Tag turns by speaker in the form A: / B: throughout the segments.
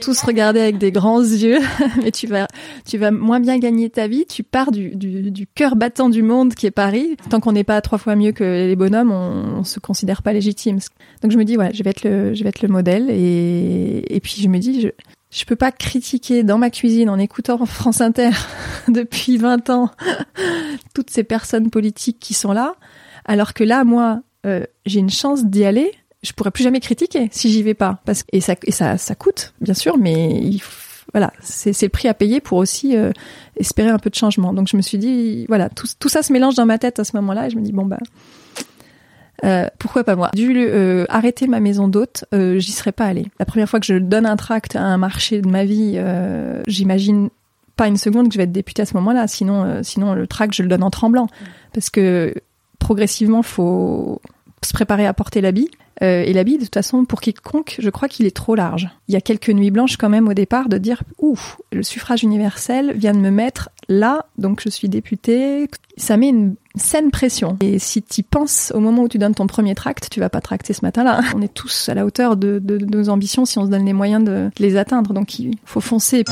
A: tous regarder avec des grands yeux, mais tu vas, tu vas moins bien gagner ta vie. Tu pars du, du, du cœur battant du monde qui est Paris. Tant qu'on n'est pas trois fois mieux que les bonhommes, on, on se considère pas légitime. Donc je me dis, ouais, je vais être le, je vais être le modèle. Et, et puis je me dis, je, je peux pas critiquer dans ma cuisine en écoutant France Inter depuis 20 ans toutes ces personnes politiques qui sont là, alors que là, moi, euh, j'ai une chance d'y aller je pourrais plus jamais critiquer si j'y vais pas parce et ça et ça ça coûte bien sûr mais il, voilà c'est le prix à payer pour aussi euh, espérer un peu de changement donc je me suis dit voilà tout tout ça se mélange dans ma tête à ce moment-là et je me dis bon bah euh, pourquoi pas moi? Dû euh, arrêter ma maison d'hôte, euh, j'y serais pas allée. La première fois que je donne un tract à un marché de ma vie, j'imagine pas une seconde que je vais être députée à ce moment-là. Sinon, sinon le tract je le donne en tremblant, parce que progressivement faut se préparer à porter l'habit. Euh, et l'habit, de toute façon, pour quiconque, je crois qu'il est trop large. Il y a quelques nuits blanches quand même au départ de dire, ouf, le suffrage universel vient de me mettre là, donc je suis députée. Ça met une saine pression. Et si tu penses au moment où tu donnes ton premier tract, tu vas pas tracter ce matin-là. On est tous à la hauteur de, de, nos ambitions si on se donne les moyens de les atteindre. Donc il faut foncer.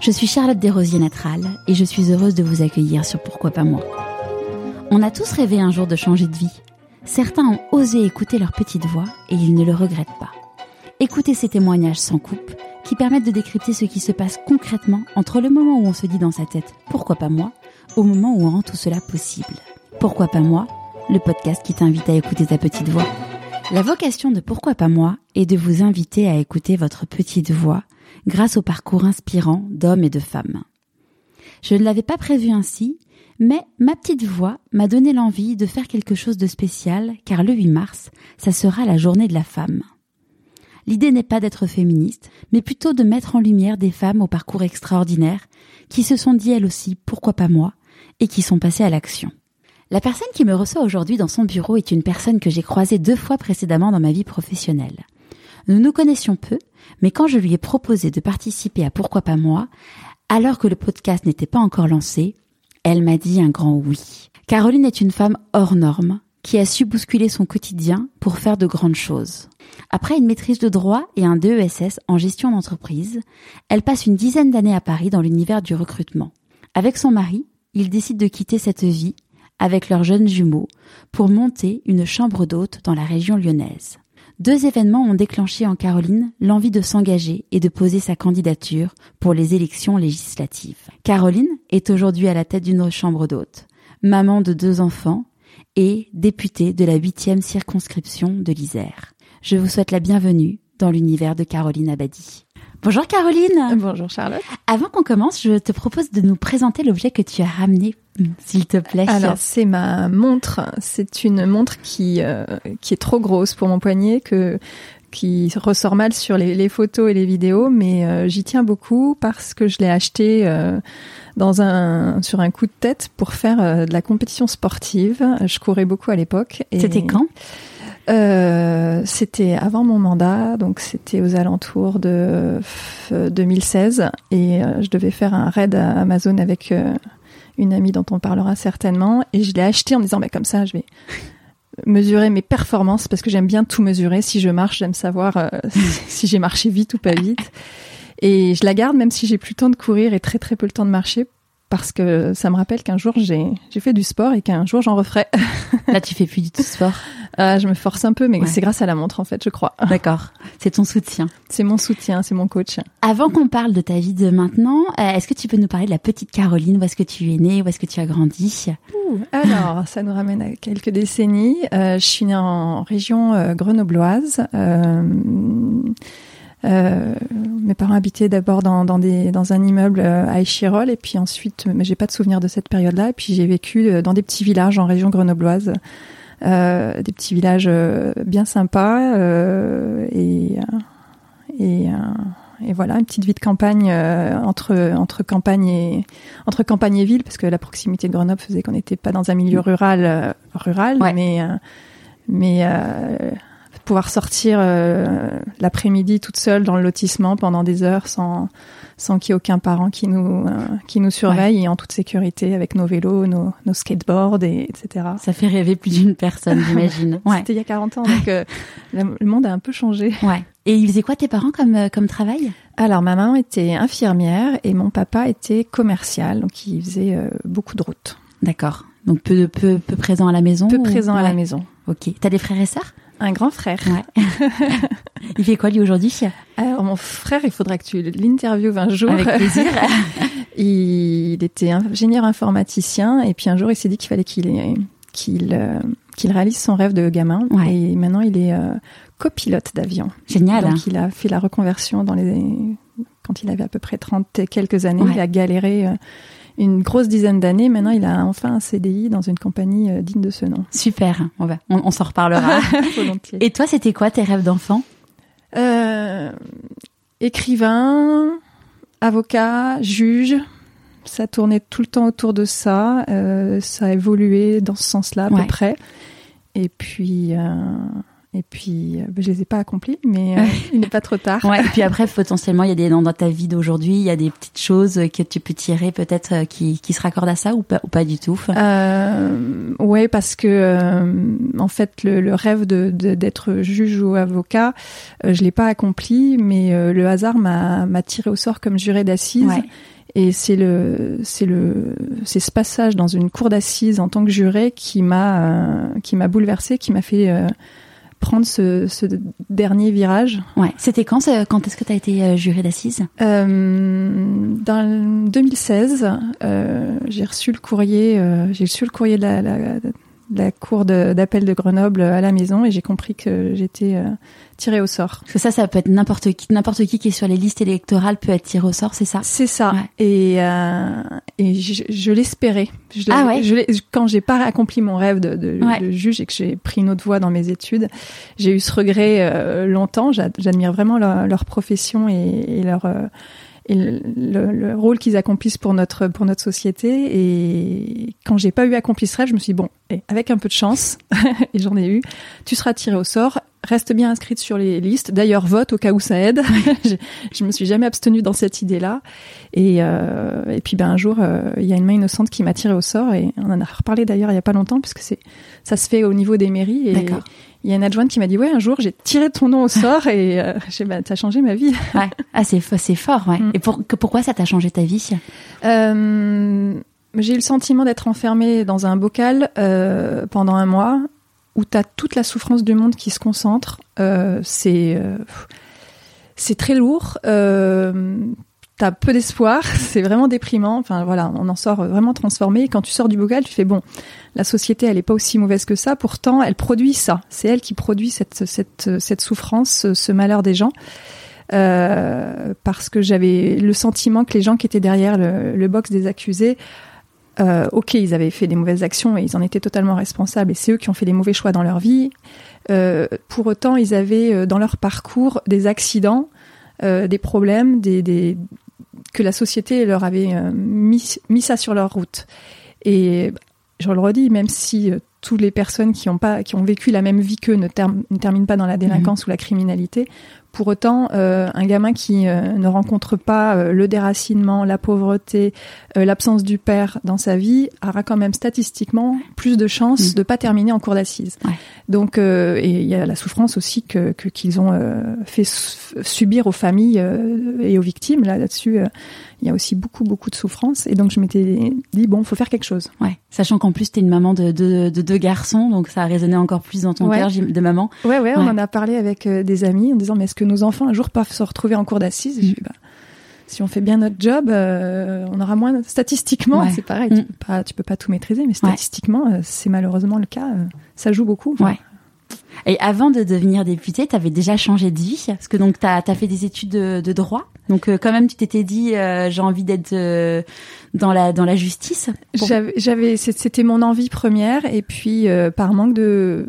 B: Je suis Charlotte Desrosiers Natral et je suis heureuse de vous accueillir sur Pourquoi pas moi. On a tous rêvé un jour de changer de vie. Certains ont osé écouter leur petite voix et ils ne le regrettent pas. Écoutez ces témoignages sans coupe qui permettent de décrypter ce qui se passe concrètement entre le moment où on se dit dans sa tête pourquoi pas moi au moment où on rend tout cela possible. Pourquoi pas moi Le podcast qui t'invite à écouter ta petite voix. La vocation de Pourquoi pas moi est de vous inviter à écouter votre petite voix grâce au parcours inspirant d'hommes et de femmes. Je ne l'avais pas prévu ainsi, mais ma petite voix m'a donné l'envie de faire quelque chose de spécial car le 8 mars, ça sera la journée de la femme. L'idée n'est pas d'être féministe, mais plutôt de mettre en lumière des femmes au parcours extraordinaire qui se sont dit elles aussi pourquoi pas moi et qui sont passées à l'action. La personne qui me reçoit aujourd'hui dans son bureau est une personne que j'ai croisée deux fois précédemment dans ma vie professionnelle. Nous nous connaissions peu, mais quand je lui ai proposé de participer à Pourquoi pas moi, alors que le podcast n'était pas encore lancé, elle m'a dit un grand oui. Caroline est une femme hors norme qui a su bousculer son quotidien pour faire de grandes choses. Après une maîtrise de droit et un DESS en gestion d'entreprise, elle passe une dizaine d'années à Paris dans l'univers du recrutement. Avec son mari, ils décident de quitter cette vie avec leurs jeunes jumeaux pour monter une chambre d'hôte dans la région lyonnaise. Deux événements ont déclenché en Caroline l'envie de s'engager et de poser sa candidature pour les élections législatives. Caroline est aujourd'hui à la tête d'une chambre d'hôte, maman de deux enfants et députée de la huitième circonscription de l'Isère. Je vous souhaite la bienvenue dans l'univers de Caroline Abadi. Bonjour Caroline.
A: Bonjour Charlotte.
B: Avant qu'on commence, je te propose de nous présenter l'objet que tu as ramené, s'il te plaît.
A: Alors c'est ma montre. C'est une montre qui euh, qui est trop grosse pour mon poignet que qui ressort mal sur les, les photos et les vidéos, mais euh, j'y tiens beaucoup parce que je l'ai acheté euh, dans un sur un coup de tête pour faire euh, de la compétition sportive. Je courais beaucoup à l'époque. et-
B: C'était quand?
A: Euh, C'était avant mon mandat, donc c'était aux alentours de euh, 2016, et euh, je devais faire un raid à Amazon avec euh, une amie dont on parlera certainement, et je l'ai acheté en me disant, comme ça, je vais mesurer mes performances parce que j'aime bien tout mesurer. Si je marche, j'aime savoir euh, si j'ai marché vite ou pas vite. Et je la garde même si j'ai plus le temps de courir et très très peu le temps de marcher parce que ça me rappelle qu'un jour j'ai j'ai fait du sport et qu'un jour j'en referai.
B: Là, tu fais plus du tout sport?
A: Ah, je me force un peu, mais
B: Ouais.
A: c'est grâce à la montre en fait, je crois.
B: D'accord. C'est ton soutien.
A: C'est mon soutien, c'est mon coach.
B: Avant qu'on parle de ta vie de maintenant, euh, est-ce que tu peux nous parler de la petite Caroline? Où est-ce que tu es née? Où est-ce que tu as grandi?
A: Ouh, alors, ça nous ramène à quelques décennies. Euh, je suis née en région euh, grenobloise. Euh, euh, mes parents habitaient d'abord dans, dans, des, dans un immeuble euh, à Échirol et puis ensuite, mais j'ai pas de souvenir de cette période-là. Et puis j'ai vécu euh, dans des petits villages en région grenobloise, euh, des petits villages euh, bien sympas euh, et et, et voilà une petite vie de campagne euh, entre entre campagne et entre campagne et ville parce que la proximité de Grenoble faisait qu'on n'était pas dans un milieu rural rural
B: Ouais.
A: mais mais euh, pouvoir sortir euh, l'après-midi toute seule dans le lotissement pendant des heures sans sans qu'il y ait aucun parent qui nous euh, qui nous surveille et en toute sécurité avec nos vélos, nos, nos skateboards et etc.
B: Ça fait rêver plus d'une personne, j'imagine.
A: ouais. C'était il y a 40 ans, donc euh, le monde a un peu changé.
B: Ouais. Et ils faisaient quoi tes parents comme comme travail?
A: Alors ma maman était infirmière et mon papa était commercial, donc il faisait beaucoup de routes.
B: D'accord. Donc peu peu peu présent à la maison.
A: Peu présent à la maison.
B: Ok. T'as des frères et sœurs?
A: Un grand frère.
B: Ouais. il fait quoi lui aujourd'hui
A: Alors mon frère, il faudra que tu l'interviewes un jour.
B: Avec plaisir.
A: il était ingénieur informaticien et puis un jour il s'est dit qu'il fallait qu'il qu'il euh, qu'il réalise son rêve de gamin.
B: Ouais.
A: Et maintenant il est euh, copilote d'avion.
B: Génial.
A: Donc il a fait la reconversion dans les quand il avait à peu près 30 et quelques années.
B: Ouais.
A: Il a galéré. Euh, une grosse dizaine d'années. Maintenant, il a enfin un CDI dans une compagnie euh, digne de ce nom.
B: Super, on, va, on, on s'en reparlera. Et toi, c'était quoi tes rêves d'enfant?
A: Euh, Écrivain, avocat, juge. Ça tournait tout le temps autour de ça. Euh, ça a évolué dans ce sens-là à
B: Ouais.
A: peu près. Et puis, euh, et puis, euh, ben, je les ai pas accomplis, mais euh, il n'est pas trop tard.
B: Ouais. Et puis après, potentiellement, il y a des dans, dans ta vie d'aujourd'hui, il y a des petites choses que tu peux tirer peut-être euh, qui, qui se raccordent à ça ou pas, ou pas du tout?
A: Euh, ouais, parce que euh, en fait, le, le rêve de de- d'être juge ou avocat, euh, je l'ai pas accompli, mais euh, le hasard m'a m'a tiré au sort comme juré d'assises.
B: Ouais.
A: Et c'est le, c'est le, c'est ce passage dans une cour d'assises en tant que juré qui m'a, euh, qui m'a bouleversé, qui m'a fait euh, prendre ce, ce dernier virage.
B: Ouais. C'était quand Quand est-ce que tu as été euh, juré d'assises?
A: Euh, dans le 2016, euh, j'ai reçu le courrier, euh, j'ai reçu le courrier de la, la, la cour d'appel de Grenoble à la maison et j'ai compris que j'étais euh, tirée au sort.
B: Parce que ça, ça peut être n'importe qui, n'importe qui qui est sur les listes électorales peut être tiré au sort, c'est ça?
A: C'est ça.
B: Ouais.
A: Et, euh, et je, je l'espérais.
B: Ah ouais?
A: je quand j'ai pas accompli mon rêve de, de,
B: Ouais.
A: de juge et que j'ai pris une autre voie dans mes études, j'ai eu ce regret euh, longtemps. J'a- J'admire vraiment leur, leur profession et, et leur euh, et le, le- le rôle qu'ils accomplissent pour notre pour notre société. Et quand j'ai pas eu accompli ce je me suis dit, bon, et avec un peu de chance, et j'en ai eu, tu seras tiré au sort. Reste bien inscrite sur les listes. D'ailleurs, vote au cas où ça aide. je, je me suis jamais abstenue dans cette idée-là. Et, euh, et puis ben un jour, euh, il y a une main innocente qui m'a tiré au sort et on en a reparlé d'ailleurs il y a pas longtemps puisque c'est ça se fait au niveau des mairies et il y a une adjointe qui m'a dit ouais un jour j'ai tiré ton nom au sort et euh, j'ai bah t'as changé ma vie.
B: Ouais. Ah, c'est, fo- c'est fort, ouais.
A: Mm.
B: Et pour, que, pourquoi ça t'a changé ta vie?
A: Euh, j'ai eu le sentiment d'être enfermée dans un bocal euh, pendant un mois où t'as toute la souffrance du monde qui se concentre. Euh, c'est euh, c'est très lourd. Euh, T'as peu d'espoir, c'est vraiment déprimant. Enfin voilà, on en sort vraiment transformé. Quand tu sors du bocal, tu fais bon, la société elle est pas aussi mauvaise que ça. Pourtant, elle produit ça. C'est elle qui produit cette cette cette souffrance, ce, ce malheur des gens. Euh, parce que j'avais le sentiment que les gens qui étaient derrière le, le box des accusés, euh, ok, ils avaient fait des mauvaises actions et ils en étaient totalement responsables et c'est eux qui ont fait des mauvais choix dans leur vie. Euh, pour autant, ils avaient euh, dans leur parcours des accidents, euh, des problèmes, des, des que la société leur avait mis, mis ça sur leur route. Et je le redis, même si toutes les personnes qui ont pas, qui ont vécu la même vie qu'eux ne, ne terminent pas dans la délinquance ou la criminalité, pour autant, euh, un gamin qui euh, ne rencontre pas euh, le déracinement, la pauvreté, euh, l'absence du père dans sa vie, aura quand même statistiquement plus de chances
B: Mm.
A: de pas terminer en cour d'assises.
B: Ouais.
A: Donc, euh, et il y a la souffrance aussi que qu'ils ont euh, fait su- subir aux familles euh, et aux victimes. Là, là-dessus, il y a aussi beaucoup beaucoup de souffrance. Et donc, je m'étais dit bon, faut faire quelque chose.
B: Ouais. Sachant qu'en plus, t'es une maman de, de, de deux garçons, donc ça a résonné encore plus dans ton
A: Ouais.
B: cœur de maman.
A: Ouais, ouais, on en a parlé avec euh, des amis en disant mais est-ce que nos enfants un jour peuvent se retrouver en cour d'assises?
B: Mm.
A: bah, Si on fait bien notre job, euh, on aura moins statistiquement.
B: Ouais.
A: C'est pareil,
B: Mm.
A: tu peux pas, tu peux pas tout maîtriser, mais statistiquement, euh, c'est malheureusement le cas. euh, ça joue beaucoup. Enfin,
B: Ouais. Et avant de devenir députée, t'avais déjà changé de vie, parce que donc t'as as fait des études de, de droit. Donc euh, quand même, tu t'étais dit, euh, j'ai envie d'être euh, dans la dans la justice. Pour-
A: J'avais, c'était mon envie première, et puis par manque de,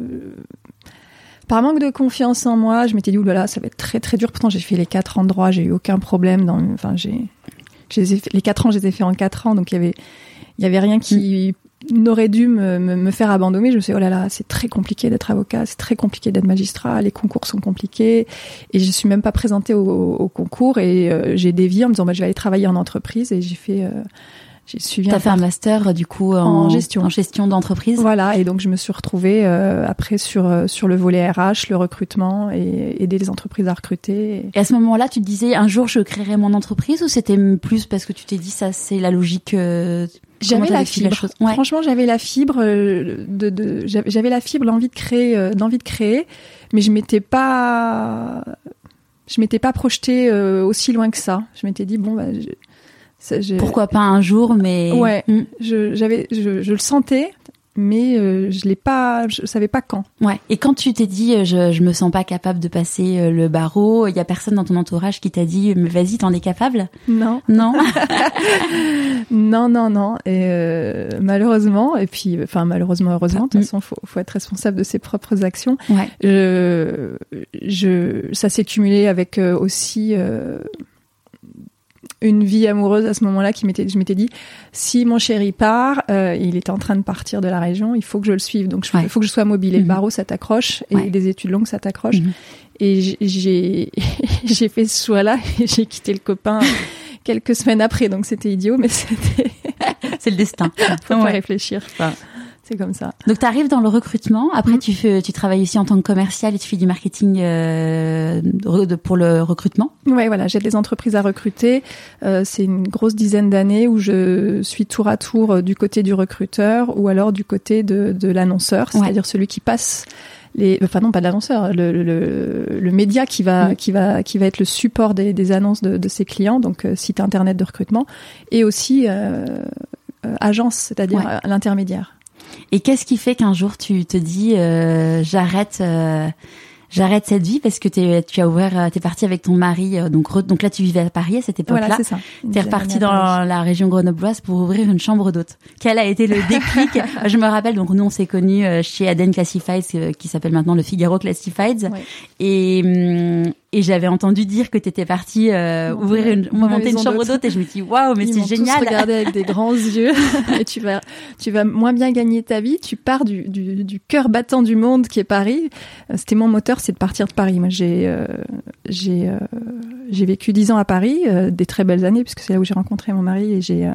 A: par manque de confiance en moi, je m'étais dit oulala, ça va être très très dur. Pourtant, j'ai fait les quatre ans de droit, j'ai eu aucun problème. Dans, enfin, j'ai, les quatre ans, je les ai fait en quatre ans, donc il y avait, il y avait rien qui n'aurait dû me, me, faire abandonner. Je me suis dit, oh là là, c'est très compliqué d'être avocat, c'est très compliqué d'être magistrat, les concours sont compliqués. Et je suis même pas présentée au, au concours et euh, j'ai dévié en me disant, bah, je vais aller travailler en entreprise et j'ai fait... Euh,
B: j'ai suivi. T'as fait un master du coup en, gestion, en gestion d'entreprise.
A: Voilà, et donc je me suis retrouvée euh, après sur euh, sur le volet RH, le recrutement et aider les entreprises à recruter.
B: Et à ce moment-là, tu te disais un jour je créerai mon entreprise ou c'était plus parce que tu t'es dit ça c'est la logique euh,
A: j'avais la fibre. Franchement, j'avais la fibre de, de j'avais la fibre, l'envie de créer, d'envie de créer, mais je m'étais pas, je m'étais pas projetée aussi loin que ça. Je m'étais dit bon, bah,
B: pourquoi pas un jour, mais
A: ouais, hmm. je, j'avais, je, je, le sentais, mais euh, je l'ai pas, je savais pas quand.
B: Ouais. Et quand tu t'es dit, euh, je, je me sens pas capable de passer euh, le barreau, il y a personne dans ton entourage qui t'a dit, mais vas-y, t'en es capable?
A: Non.
B: Non?
A: non, non, non. Et euh, malheureusement, et puis, enfin malheureusement, heureusement, de toute façon, faut, faut être responsable de ses propres actions.
B: Ouais.
A: Je, je, ça s'est cumulé avec aussi une vie amoureuse à ce moment-là qui m'était je m'étais dit si mon chéri part euh, il est en train de partir de la région il faut que je le suive. Donc il faut que je sois mobile. Et le mhm. barreau ça t'accroche. Et des études longues ça t'accroche. Mhm. et j'ai j'ai fait ce choix là et j'ai quitté le copain quelques semaines après. Donc c'était idiot mais c'était
B: c'est le destin.
A: Faut pas réfléchir c'est comme ça.
B: Donc tu arrives dans le recrutement. Après mm. tu fais, tu travailles aussi en tant que commercial et tu fais du marketing euh, pour le recrutement.
A: Ouais, voilà, j'ai des entreprises à recruter. Euh, c'est une grosse dizaine d'années où je suis tour à tour euh, du côté du recruteur ou alors du côté de, de l'annonceur, c'est-à-dire celui qui passe les, enfin non pas de l'annonceur, le, le, le, média qui va mm. qui va qui va être le support des, des annonces de, de ses clients, donc euh, site internet de recrutement, et aussi euh, agence, c'est-à-dire l'intermédiaire.
B: Et qu'est-ce qui fait qu'un jour tu te dis euh, j'arrête euh, j'arrête cette vie parce que es, tu as ouvert, euh, t'es parti avec ton mari, euh, donc donc là tu vivais à Paris à cette époque-là.
A: Voilà, c'est ça.
B: T'es reparti dans la région grenobloise pour ouvrir une chambre d'hôte. Quel a été le déclic? Je me rappelle, donc nous on s'est connus chez Aden Classifieds, qui s'appelle maintenant le Figaro Classifieds, et hum, et j'avais entendu dire que tu étais partie euh, ouvrir une, monter une chambre d'hôte et je me dis waouh mais c'est génial.
A: Tous regardé avec des grands yeux et tu vas tu vas moins bien gagner ta vie. Tu pars du du, du cœur battant du monde qui est Paris. Euh, c'était mon moteur, c'est de partir de Paris. Moi j'ai euh, j'ai euh, j'ai vécu dix ans à Paris, des très belles années puisque c'est là où j'ai rencontré mon mari et j'ai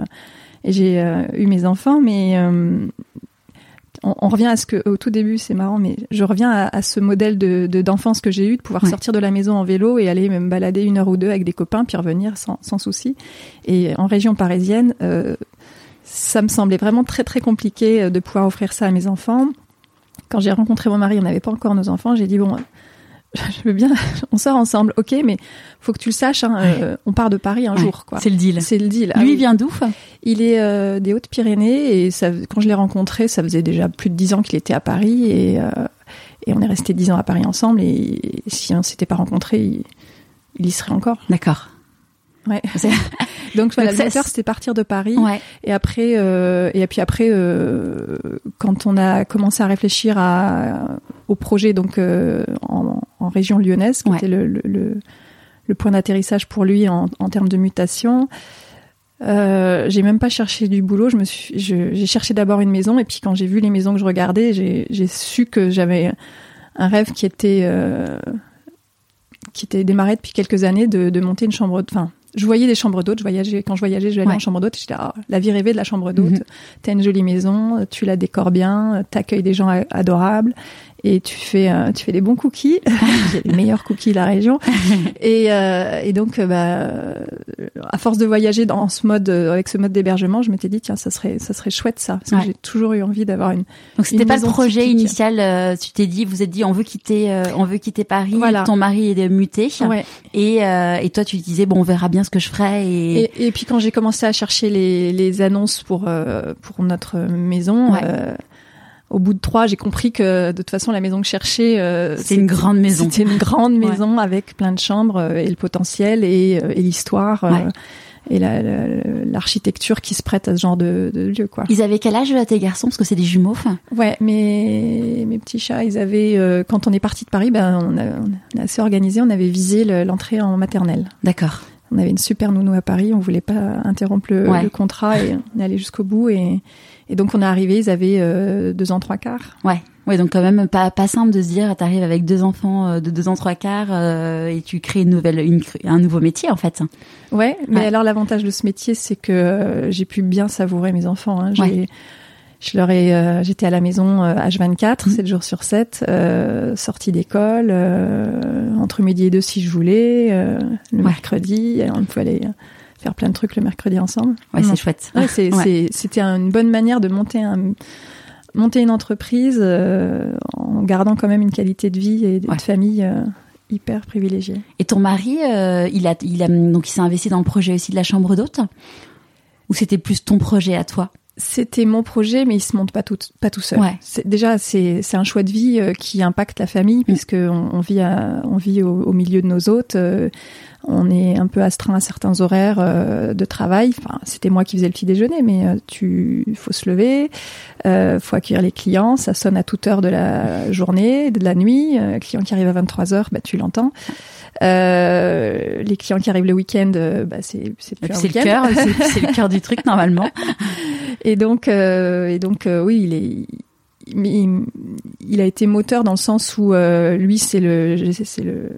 A: et j'ai eu mes enfants, mais on, revient à ce que au tout début, c'est marrant, mais je reviens à, ce modèle de d'enfance que j'ai eu, de pouvoir sortir de la maison en vélo et aller me balader une heure ou deux avec des copains, puis revenir sans, sans souci. Et en région parisienne, euh, ça me semblait vraiment très très compliqué euh, de pouvoir offrir ça à mes enfants. Quand j'ai rencontré mon mari, on n'avait pas encore nos enfants. J'ai dit bon, je veux bien, on sort ensemble, ok, mais faut que tu le saches, hein, euh, on part de Paris un jour, quoi.
B: C'est le deal.
A: C'est le deal.
B: Lui, il vient d'où
A: Il est euh, des Hautes-Pyrénées et ça, quand je l'ai rencontré, ça faisait déjà plus de dix ans qu'il était à Paris et, euh, et on est resté dix ans à Paris ensemble et, si on s'était pas rencontré, il, il y serait encore.
B: D'accord.
A: Ouais. Donc voilà, le c'était partir de Paris. Et après, euh, et puis après, euh, quand on a commencé à réfléchir à, au projet donc euh, en, en, région lyonnaise, qui était le, le, le, point d'atterrissage pour lui en, en, termes de mutation. Euh, j'ai même pas cherché du boulot. Je me suis, j'ai cherché d'abord une maison, et puis quand j'ai vu les maisons que je regardais, j'ai su que j'avais un rêve qui était euh, qui était démarré depuis quelques années de, de monter une chambre, enfin je voyais des chambres d'hôtes. Je voyageais quand je voyageais, je allais en chambre d'hôte. J'étais ah, la vie rêvée de la chambre d'hôte. Mhm. T'as une jolie maison, tu la décores bien, t'accueilles des gens adorables et tu fais euh, tu fais des bons cookies, j'ai les meilleurs cookies de la région. et, euh, et donc euh, bah à force de voyager dans ce mode avec ce mode d'hébergement, je m'étais dit tiens ça serait ça serait chouette ça parce que j'ai toujours eu envie d'avoir une
B: Donc c'était pas le projet initial tu t'es dit vous êtes dit on veut quitter on veut quitter Paris,
A: voilà.
B: ton mari est muté
A: ouais.
B: et et toi tu disais bon on verra bien ce que je ferai et
A: et, et puis quand j'ai commencé à chercher les les annonces pour pour notre maison au bout de trois, j'ai compris que de toute façon la maison que je cherchais, euh,
B: c'est une grande maison.
A: C'était une grande maison avec plein de chambres euh, et le potentiel et, euh, et l'histoire. Et l'architecture qui se prête à ce genre de, de lieu quoi.
B: Ils avaient quel âge tes garçons? Parce que c'est des jumeaux
A: Ouais, mes mes petits chats, ils avaient quand on est parti de Paris, ben on a, on a assez organisé, on avait visé l'entrée en maternelle.
B: D'accord.
A: On avait une super nounou à Paris, on voulait pas interrompre le, le contrat et on est allé jusqu'au bout et Et donc on est arrivé, ils avaient euh, deux ans trois quarts.
B: Ouais. Ouais, donc quand même pas pas simple de se dire, t'arrives avec deux enfants euh, de deux ans trois quarts euh, et tu crées une nouvelle, une, un nouveau métier en fait.
A: Ouais, mais alors l'avantage de ce métier, c'est que euh, j'ai pu bien savourer mes enfants. Hein.
B: Ouais.
A: je leur ai, euh, j'étais à la maison euh, H24,
B: Mhm.
A: 7 jours sur 7, euh, sortie d'école, euh, entre midi et deux si je voulais, euh, le
B: Ouais.
A: mercredi, on pouvait aller faire plein de trucs le mercredi ensemble.
B: Ouais, c'est chouette.
A: Ouais, c'est,
B: Ouais.
A: c'est- c'était une bonne manière de monter un monter une entreprise euh, en gardant quand même une qualité de vie et de
B: Ouais.
A: famille euh, hyper privilégiée.
B: Et ton mari, euh, il a, il a, donc il s'est investi dans le projet aussi de la chambre d'hôte? Ou c'était plus ton projet à toi?
A: C'était mon projet, mais il se monte pas tout, pas tout seul.
B: Ouais.
A: C'est, déjà, c'est, c'est un choix de vie euh, qui impacte la famille, puisque on, on vit, à- on vit au, au milieu de nos hôtes. euh, on est un peu astreint à certains horaires euh, de travail. Enfin, c'était moi qui faisais le petit déjeuner, mais euh, tu, faut se lever, euh, faut accueillir les clients. Ça sonne à toute heure de la journée, de la nuit. Euh, client qui arrive à 23 heures, bah tu l'entends. Euh, les clients qui arrivent le week-end, bah c'est,
B: le cœur, c'est c'est le cœur du truc normalement.
A: Et donc, euh, et donc, euh, oui, il est, il, il a été moteur dans le sens où euh, lui, c'est le, c'est le,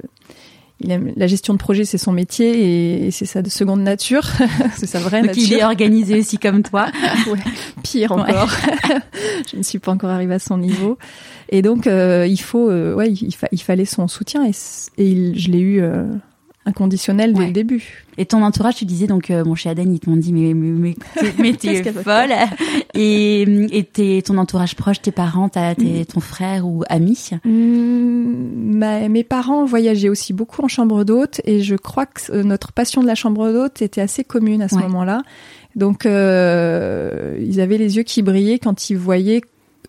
A: il aime la gestion de projet, c'est son métier et, c'est sa seconde nature, c'est sa vraie
B: Donc il est organisé aussi comme toi.
A: Ouais, pire encore. Je ne suis pas encore arrivée à son niveau. Et donc, euh, il faut, euh, ouais, il, fa- il fallait son soutien et, c- et il- je l'ai eu euh, inconditionnel dès
B: Ouais.
A: le début.
B: Et ton entourage, tu disais donc, euh, bon, chez Aden, ils t'ont dit, mais, mais, mais, mais t'es folle. Et, et t'es, ton entourage proche, tes parents, t'as, tes, ton frère ou ami?
A: Ma- mes parents voyageaient aussi beaucoup en chambre d'hôte et je crois que euh, notre passion de la chambre d'hôte était assez commune à ce
B: Ouais.
A: moment-là. Donc euh, ils avaient les yeux qui brillaient quand ils voyaient.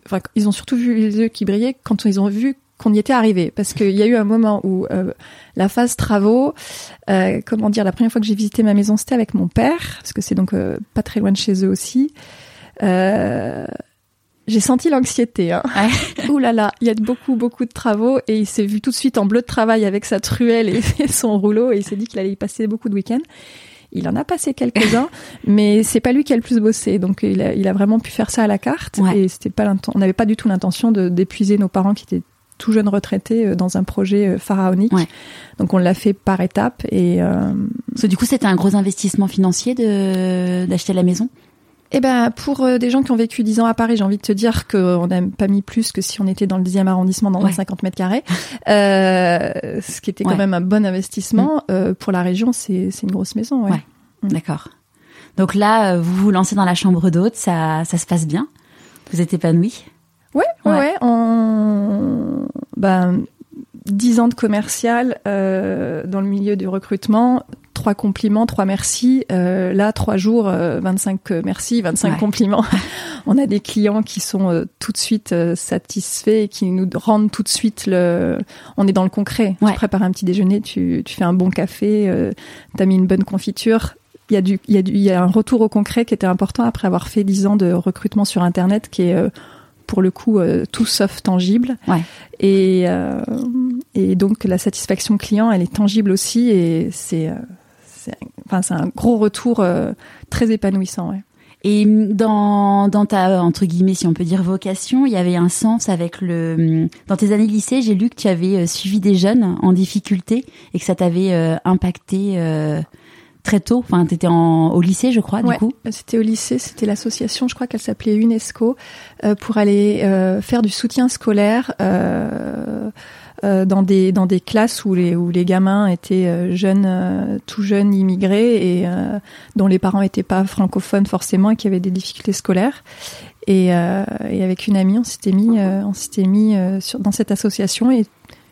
A: Enfin, ils ont surtout vu les yeux qui brillaient quand ils ont vu qu'on y était arrivé. Parce qu'il y a eu un moment où euh, la phase travaux, euh, comment dire, la première fois que j'ai visité ma maison, c'était avec mon père, parce que c'est donc euh, pas très loin de chez eux aussi. J'ai senti l'anxiété. Hein.
B: Ouais.
A: Ouh là là, il y a beaucoup beaucoup de travaux et il s'est vu tout de suite en bleu de travail avec sa truelle et son rouleau et il s'est dit qu'il allait y passer beaucoup de week-ends. Il en a passé quelques-uns, mais c'est pas lui qui a le plus bossé, donc il a, il a vraiment pu faire ça à la carte
B: Ouais.
A: et c'était pas on n'avait pas du tout l'intention d'épuiser nos parents qui étaient tout jeunes retraités euh, dans un projet euh, pharaonique.
B: Ouais.
A: Donc on l'a fait par étapes et euh,
B: Parce que du coup, c'était un gros investissement financier de, d'acheter la maison?
A: Eh ben, pour des gens qui ont vécu 10 ans à Paris, j'ai envie de te dire qu'on n'a pas mis plus que si on était dans le 10e arrondissement dans
B: Ouais.
A: un 50 mètres carrés. Euh, ce qui était quand
B: Ouais.
A: même un bon investissement. Euh, pour la région, c'est une grosse maison. Ouais.
B: Ouais. D'accord. Donc là, vous vous lancez dans la chambre d'hôte, ça, ça se passe bien? Vous êtes épanoui?
A: Ouais, ouais,
B: Ouais.
A: ouais. Ben, 10 ans de commercial euh, dans le milieu du recrutement, trois compliments, trois merci. Euh, là, trois jours, euh, 25 merci, 25
B: Ouais.
A: compliments. On a des clients qui sont euh, tout de suite euh, satisfaits et qui nous rendent tout de suite le. On est dans le concret.
B: Ouais.
A: Tu prépares un petit déjeuner, tu, tu fais un bon café, euh, t'as mis une bonne confiture. Il y a du, il y a du, il y a un retour au concret qui était important après avoir fait 10 ans de recrutement sur Internet, qui est euh, pour le coup euh, tout sauf tangible.
B: Ouais.
A: Et, euh, et donc la satisfaction client, elle est tangible aussi et c'est, euh, enfin, c'est un gros retour très épanouissant. Ouais.
B: Et dans, dans ta, entre guillemets, si on peut dire vocation, il y avait un sens avec le... Dans tes années lycée, j'ai lu que tu avais suivi des jeunes en difficulté et que ça t'avait impacté très tôt. Enfin, t'étais en, au lycée, je crois,
A: Ouais.
B: du coup.
A: C'était au lycée, c'était l'association, je crois qu'elle s'appelait UNESCO, euh, pour aller euh, faire du soutien scolaire euh, dans des dans des classes où les où les gamins étaient jeunes, tout jeunes immigrés et dont les parents étaient pas francophones forcément et qui avaient des difficultés scolaires. Et, et avec une amie, on s'était mis on s'était mis sur, dans cette association et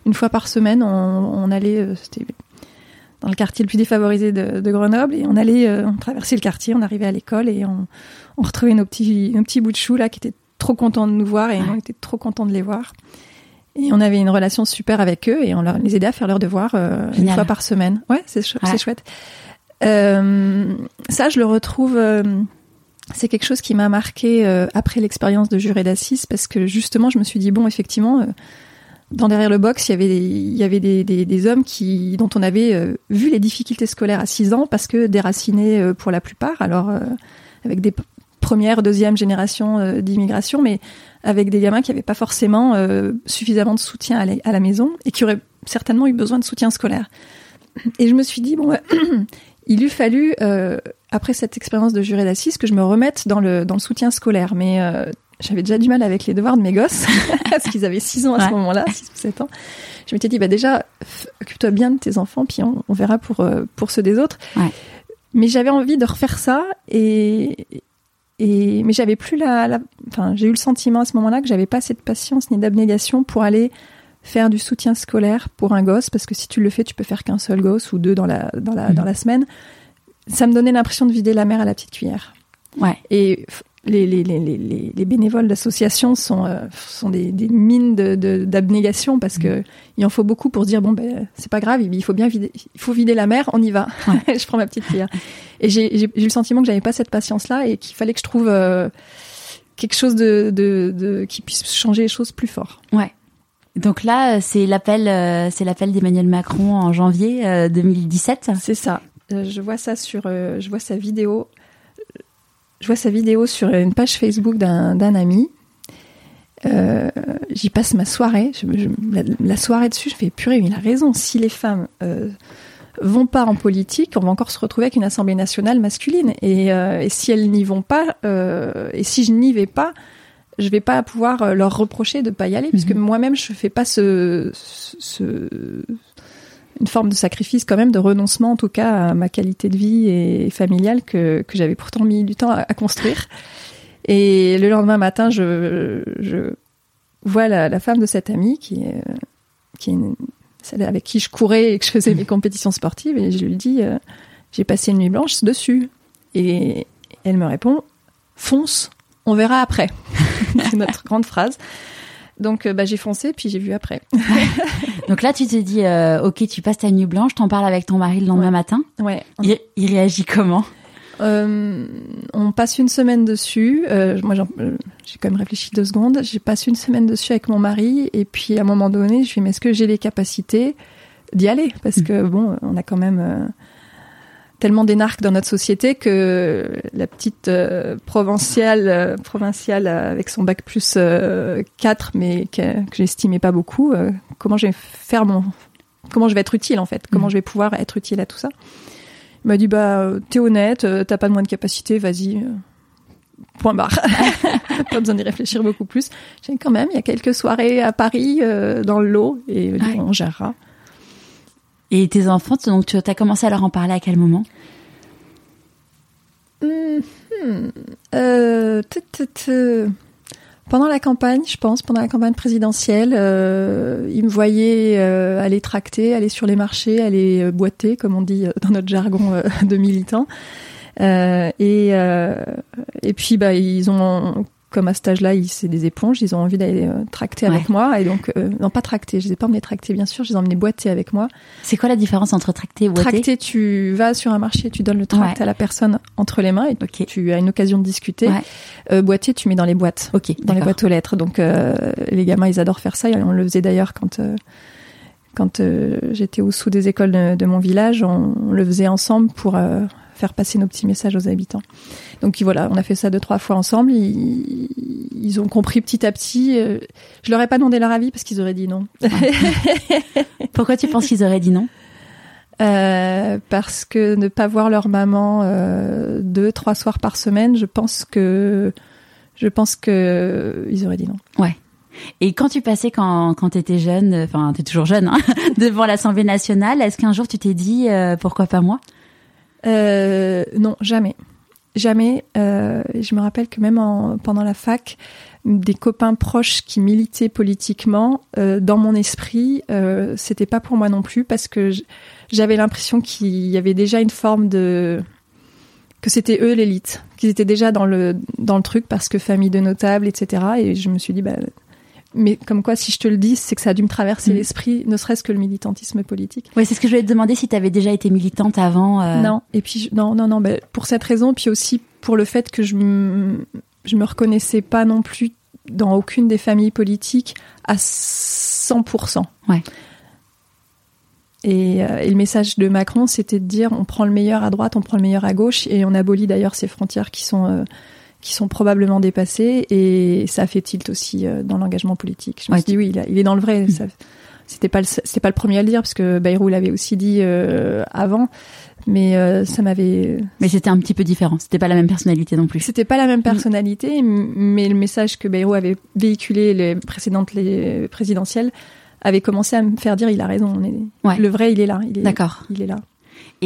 A: une fois par semaine, on, on allait c'était dans le quartier le plus défavorisé de, de Grenoble et on allait euh, on traversait le quartier, on arrivait à l'école et on, on retrouvait nos petits nos petits bouts de chou là qui étaient trop contents de nous voir et on était trop contents de les voir. Et on avait une relation super avec eux et on leur, les aidait à faire leurs devoirs euh, une fois par semaine. Ouais, c'est chou-
B: Ouais.
A: c'est chouette. Euh, ça, je le retrouve. c'est quelque chose qui m'a marqué après l'expérience de juré d'assises parce que justement, je me suis dit bon, effectivement, dans derrière le box, il y avait des, hommes qui dont on avait euh, vu les difficultés scolaires à 6 ans parce que déracinés euh, pour la plupart, alors euh, avec des p- première, deuxième génération d'immigration, mais avec des gamins qui n'avaient pas forcément suffisamment de soutien à la, maison et qui auraient certainement eu besoin de soutien scolaire. Et je me suis dit, bon, il eût fallu, après cette expérience de juré d'assises, que je me remette dans le, dans le soutien scolaire. Mais j'avais déjà du mal avec les devoirs de mes gosses, parce qu'ils avaient 6 ans à ce moment-là, 6 ou 7 ans. Je m'étais dit, bah déjà, occupe-toi bien de tes enfants, puis on, on verra pour, euh, pour ceux des autres.
B: Ouais.
A: Mais j'avais envie de refaire ça, et, et mais j'avais plus la, la enfin, j'ai eu le sentiment à ce moment-là que j'avais pas cette patience ni d'abnégation pour aller faire du soutien scolaire pour un gosse, parce que si tu le fais, tu peux faire qu'un seul gosse ou deux dans la, dans la, mmh. dans la semaine. Ça me donnait l'impression de vider la mer à la petite cuillère.
B: Ouais.
A: Et les, les, les, les, les bénévoles d'associations sont, euh, sont des, des mines d'abnégation de, de, parce que mmh. il en faut beaucoup pour dire bon ben c'est pas grave il faut bien vider il faut vider la mer on y va ouais. je prends ma petite cuillère et j'ai eu le sentiment que j'avais pas cette patience là et qu'il fallait que je trouve euh, quelque chose de, de, de qui puisse changer les choses plus fort
B: ouais donc là, c'est l'appel, euh, c'est l'appel d'Emmanuel Macron en janvier euh, 2017.
A: C'est ça. Euh, je vois ça sur, euh, je vois sa vidéo, je vois sa vidéo sur une page Facebook d'un, ami. j'y passe ma soirée, je, je, la, la, soirée dessus, je fais purée, il a raison. Si les femmes vont pas en politique, on va encore se retrouver avec une Assemblée nationale masculine. Et, et si elles n'y vont pas, et si je n'y vais pas, je vais pas pouvoir euh, leur reprocher de pas y aller, puisque mmh. moi-même je fais pas ce, ce, une forme de sacrifice quand même, de renoncement en tout cas à ma qualité de vie et familiale que, que j'avais pourtant mis du temps à, construire. Et le lendemain matin, je, je vois la, femme de cette amie qui est, qui avec qui je courais et que je faisais mes compétitions sportives, et je lui dis euh, j'ai passé une nuit blanche dessus. Et elle me répond fonce on verra après. c'est notre grande phrase. Donc bah, j'ai foncé, puis j'ai vu après.
B: Donc là, tu te dis, euh, ok, tu passes ta nuit blanche, t'en parles avec ton mari le lendemain
A: ouais.
B: matin.
A: Ouais.
B: Il, il réagit comment?
A: Euh, On passe une semaine dessus. Euh, moi, j'ai quand même réfléchi deux secondes. J'ai passé une semaine dessus avec mon mari, et puis à un moment donné, je lui dis, mais est-ce que j'ai les capacités d'y aller? Parce que bon, on a quand même tellement d'énarques dans notre société que la petite euh, provinciale, euh, provinciale avec son bac plus euh, 4, mais que, que j'estimais pas beaucoup, euh, comment je vais faire mon, comment je vais être utile en fait, comment mmh. je vais pouvoir être utile à tout ça? Il m'a dit bah t'es honnête, t'as pas de moins de capacité, vas-y. Point barre. pas besoin d'y réfléchir beaucoup plus. J'ai quand même, il y a quelques soirées à Paris dans le lot et ouais. on gérera.
B: Et tes enfants, donc tu as commencé à leur en parler à quel moment?
A: Mmh, euh, Pendant la campagne, je pense, pendant la campagne présidentielle, euh, ils me voyaient euh, aller tracter, aller sur les marchés, aller boiter, comme on dit dans notre jargon de militants. et, et puis, bah, ils ont comme à cet âge-là, c'est des éponges, ils ont envie d'aller euh, tracter ouais. avec moi. Et donc, euh, non, pas tracter, je les ai pas emmenés tracter, bien sûr, je les ai emmenés boiter avec moi.
B: C'est quoi la différence entre tracter et boiter?
A: Tracter, tu vas sur un marché, tu donnes le tract ouais. à la personne entre les mains et okay. tu as une occasion de discuter.
B: Ouais.
A: Euh, boiter, tu mets dans les boîtes,
B: okay,
A: dans les boîtes aux lettres. Donc, les gamins, ils adorent faire ça. On le faisait d'ailleurs quand euh, quand j'étais au sous des écoles de, de mon village, on, on, le faisait ensemble pour faire passer nos petits messages aux habitants. Donc voilà, on a fait ça deux trois fois ensemble. Ils, ils ont compris petit à petit. Je leur ai pas demandé leur avis parce qu'ils auraient dit non.
B: Pourquoi tu penses qu'ils auraient dit non?
A: Euh, parce que ne pas voir leur maman euh, deux trois soirs par semaine, je pense que je pense que ils auraient dit non.
B: Ouais. Et quand tu passais quand quand t'étais jeune, enfin t'es toujours jeune, hein, devant l'Assemblée nationale, est-ce qu'un jour tu t'es dit euh, pourquoi pas moi?
A: Euh, non, jamais. Jamais. Euh, je me rappelle que même en, pendant la fac, des copains proches qui militaient politiquement, euh, dans mon esprit, c'était pas pour moi non plus parce que j'avais l'impression qu'il y avait déjà une forme de que c'était eux l'élite, qu'ils étaient déjà dans le dans le truc parce que famille de notables, etc. Et je me suis dit bah mais comme quoi, si je te le dis, c'est que ça a dû me traverser mmh. l'esprit, ne serait-ce que le militantisme politique.
B: Oui, c'est ce que je voulais te demander si tu avais déjà été militante avant. Euh...
A: Non, et puis non, non, non, bah, pour cette raison, puis aussi pour le fait que je je me reconnaissais pas non plus dans aucune des familles politiques à 100%.
B: Ouais.
A: Et, euh, et, le message de Macron, c'était de dire on prend le meilleur à droite, on prend le meilleur à gauche, et on abolit d'ailleurs ces frontières qui sont euh, qui sont probablement dépassés et ça fait tilt aussi euh, dans l'engagement politique. Je me
B: Ouais,
A: suis dit oui, il, a- il est dans le vrai. Ça- C'était pas le, c'était pas le premier à le dire parce que Bayrou l'avait aussi dit euh, avant, mais euh, ça m'avait.
B: Mais c'était un petit peu différent. C'était pas la même personnalité non plus.
A: C'était pas la même personnalité, m- mais le message que Bayrou avait véhiculé les précédentes les présidentielles avait commencé à me faire dire il a raison. On est,
B: Ouais.
A: Le vrai, il est là. Il est,
B: D'accord.
A: Il est là.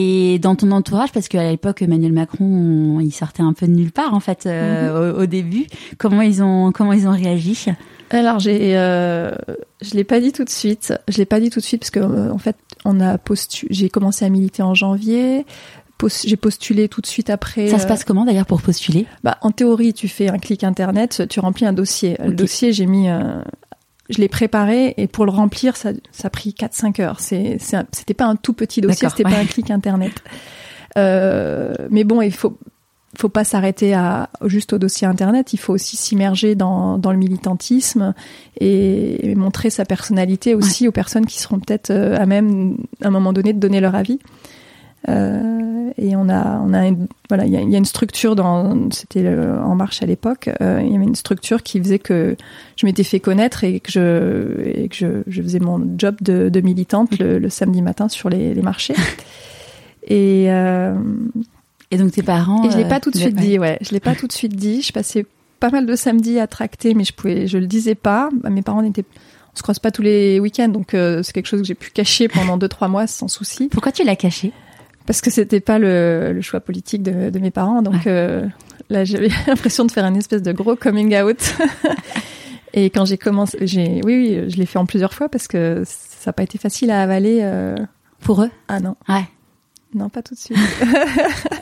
B: Et dans ton entourage, parce qu'à l'époque, Emmanuel Macron, on- il sortait un peu de nulle part en fait euh, au, au début. Comment ils ont comment ils ont réagi
A: Alors j'ai, euh, je l'ai pas dit tout de suite. Je l'ai pas dit tout de suite parce que euh, en fait, on a postu, j'ai commencé à militer en janvier. J'ai postulé tout de suite après.
B: Ça se
A: euh,
B: passe comment d'ailleurs pour postuler?
A: Bah, en théorie, tu fais un clic internet, tu remplis un dossier. Le dossier, j'ai mis, je l'ai préparé et pour le remplir, ça, ça a pris 4-5 heures. C'était pas un tout petit dossier, c'était
B: ouais.
A: pas un clic internet. Euh, mais bon, il faut, faut pas s'arrêter à juste au dossier internet. Il faut aussi s'immerger dans, dans le militantisme et, et montrer sa personnalité aussi aux personnes qui seront peut-être euh, à même à un moment donné de donner leur avis. Euh, et on a, on a, une- voilà, il y a, il y a une structure dans, c'était en marche à l'époque. euh, il y avait une structure qui faisait que je m'étais fait connaître et que je, et que je, je faisais mon job de, de militante le, le samedi matin sur les, les marchés. Et, euh,
B: Et donc tes parents
A: et je l'ai pas tout de suite dit, ouais. Je l'ai pas tout de suite dit. Je passais pas mal de samedis à tracter, mais je pouvais, je le disais pas. Bah, Mes parents n'étaient, on se croise pas tous les week-ends, donc c'est quelque chose que j'ai pu cacher pendant deux trois mois sans souci,
B: Pourquoi tu l'as caché?
A: Parce que c'était pas le, le choix politique de, de mes parents. Donc euh, là, j'avais l'impression de faire une espèce de gros coming out. Et quand j'ai commencé, j'ai, oui, oui, je l'ai fait en plusieurs fois parce que ça n'a pas été facile à avaler. euh,
B: pour eux?
A: Ah non,
B: Ouais.
A: non, pas tout de suite.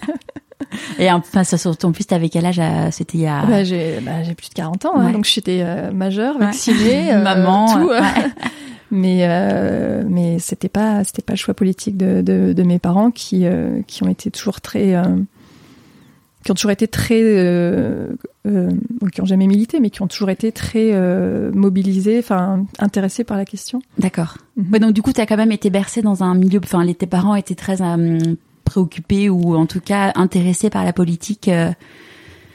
B: Et enfin, ça, surtout en plus, t'avais quel âge à- C'était il y a.
A: Bah, j'ai bah, j'ai plus de 40 ans, hein,
B: Ouais.
A: donc j'étais euh, majeure,
B: Ouais.
A: vaccinée, euh,
B: Maman,
A: tout. Mais euh, mais c'était pas c'était pas le choix politique de, de, de mes parents qui euh, qui ont été toujours très euh, qui ont toujours été très euh, euh, qui ont jamais milité, mais qui ont toujours été très euh, mobilisés, enfin intéressés par la question.
B: D'accord.
A: Mhm.
B: Ouais, donc du coup, t'as quand même été bercé dans un milieu. Enfin, les, tes parents étaient très euh, préoccupés ou en tout cas intéressés par la politique.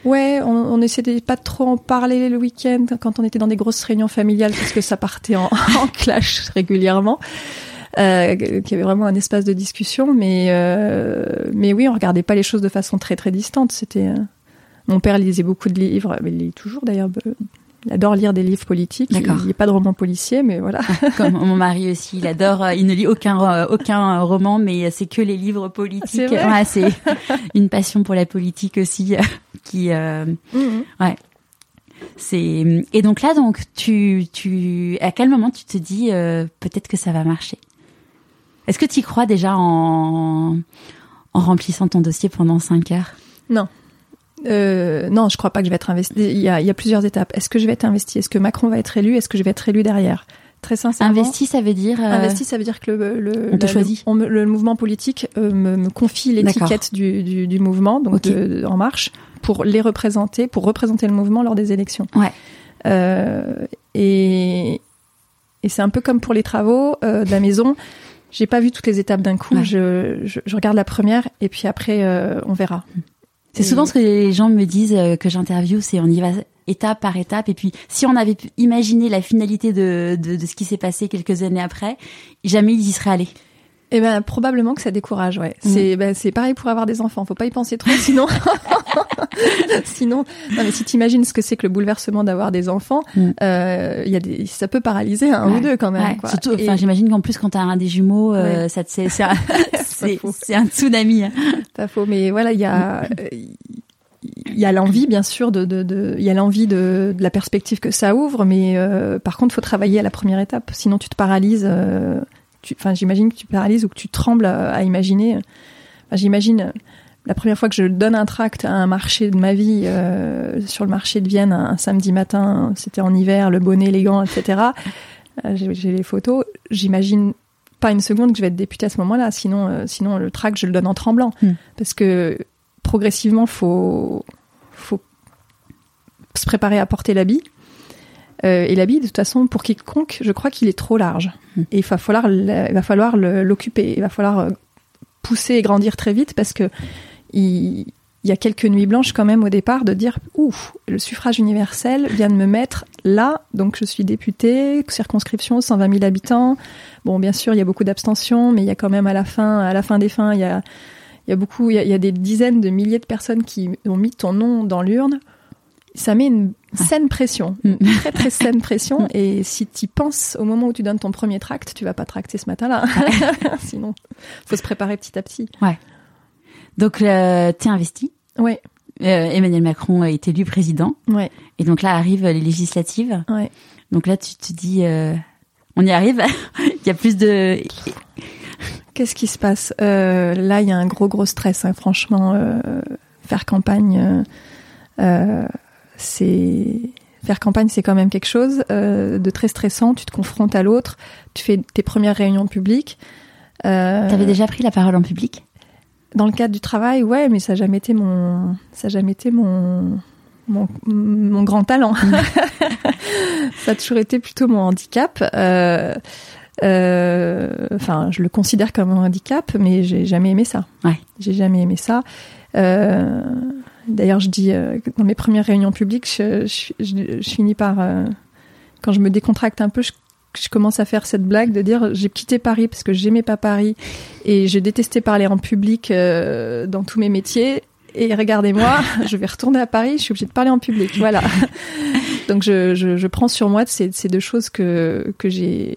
A: Ouais, on, on essayait de pas trop en parler le week-end quand on était dans des grosses réunions familiales parce que ça partait en, en clash régulièrement. Euh, qu'il y avait vraiment un espace de discussion, mais euh, mais oui, on regardait pas les choses de façon très très distante. C'était euh, mon père lisait beaucoup de livres, mais il lit toujours d'ailleurs. Il adore lire des livres politiques. Il lit pas de romans policiers, mais voilà.
B: Comme mon mari aussi, il adore. euh, Il ne lit aucun euh, aucun euh, roman, mais c'est que les livres politiques.
A: C'est
B: Ouais, une passion pour la politique aussi euh, qui. euh, c'est et donc là donc tu tu à quel moment tu te dis euh, peut-être que ça va marcher? Est-ce que tu y crois déjà en en remplissant ton dossier pendant cinq heures?
A: Euh, non, je crois pas que je vais être investi. Il y a, il y a plusieurs étapes. Est-ce que je vais être investi? Est-ce que Macron va être élu? Est-ce que je vais être élu derrière? Très sincèrement.
B: Investi, ça veut dire euh,
A: Investi, ça veut dire que le, le,
B: On
A: la- le- on me- le mouvement politique euh, me, me confie l'étiquette du, du, du mouvement, donc de- de- En Marche, pour les représenter, pour représenter le mouvement lors des élections.
B: Ouais.
A: Euh, et et c'est un peu comme pour les travaux euh, de la maison. J'ai pas vu toutes les étapes d'un coup.
B: Ouais.
A: Je, je, je regarde la première et puis après euh, on verra.
B: C'est souvent ce que les gens me disent euh, que j'interviewe, c'est on y va étape par étape. Et puis, si on avait pu imaginer la finalité de, de, de ce qui s'est passé quelques années après, jamais ils y seraient allés.
A: Eh ben probablement que ça décourage, ouais.
B: Mm.
A: C'est ben, c'est pareil pour avoir des enfants. Faut pas y penser trop, sinon, sinon. Non mais si t'imagines ce que c'est que le bouleversement d'avoir des enfants,
B: Mm.
A: euh, il y a des, ça peut paralyser un
B: Ouais.
A: ou deux quand même.
B: Ouais,
A: quoi.
B: Surtout,
A: Et-
B: enfin, j'imagine qu'en plus, quand t'as un des jumeaux, euh, ça te- c'est c'est un, un tsunami. hein.
A: Pas faux, mais voilà, il y a, euh, il y a l'envie, bien sûr, de, de, de- il y a l'envie de, de la perspective que ça ouvre, mais euh, par contre, faut travailler à la première étape, sinon tu te paralyses. euh, Enfin, j'imagine que tu paralyses ou que tu trembles à, à imaginer. Enfin, j'imagine euh, la première fois que je donne un tract à un marché de ma vie euh, sur le marché de Vienne un, un samedi matin, c'était en hiver, le bonnet, les gants, etc. Euh, J'ai j'ai les photos. J'imagine pas une seconde que je vais être députée à ce moment-là. Sinon, euh, sinon le tract, je le donne en tremblant.
B: Hmm.
A: Parce que progressivement, faut, faut se préparer à porter l'habit. Euh, et l'habit, de toute façon, pour quiconque, je crois qu'il est trop large.
B: Hmm.
A: Et il va falloir, il va falloir l'occuper. Il va falloir euh, pousser et grandir très vite parce que il, il y a quelques nuits blanches quand même au départ de dire ouf, le suffrage universel vient de me mettre là, donc je suis députée, circonscription, 120 000 habitants. Bon, bien sûr, il y a beaucoup d'abstention, mais il y a quand même à la fin, à la fin des fins, il y a, il y a beaucoup, il y a, il y a des dizaines de milliers de personnes qui ont mis ton nom dans l'urne. Ça met une saine pression,
B: Mm.
A: très très saine pression. Et si tu penses au moment où tu donnes ton premier tract, tu vas pas tracter ce matin-là. Sinon, faut se préparer petit à petit.
B: Donc, euh, t'es investi.
A: Ouais,
B: Euh, Emmanuel Macron est élu président.
A: ouais,
B: Et donc là arrivent les législatives.
A: ouais.
B: Donc là, tu te dis, euh, on y arrive. il y a plus de.
A: Qu'est-ce qui se passe? Euh, Là, il y a un gros gros stress. hein. Franchement, euh, faire campagne, euh, euh, c'est faire campagne, c'est quand même quelque chose euh, de très stressant. Tu te confrontes à l'autre. Tu fais tes premières réunions publiques. Euh,
B: T'avais déjà pris la parole en public?
A: Dans le cadre du travail, ouais, mais ça n'a jamais été mon, ça a jamais été mon, mon, mon grand talent. ça a toujours été plutôt mon handicap. Euh, euh, Enfin, je le considère comme un handicap, mais j'ai jamais aimé ça.
B: Ouais.
A: J'ai jamais aimé ça. Euh, D'ailleurs, je dis euh, dans mes premières réunions publiques, je, je, je- je finis par, euh, quand je me décontracte un peu, je, je commence à faire cette blague de dire j'ai quitté Paris parce que j'aimais pas Paris et je détestais parler en public euh, dans tous mes métiers. Et regardez-moi, je vais retourner à Paris, je suis obligée de parler en public. Voilà. Donc je, je, je prends sur moi ces, ces deux choses que, que j'ai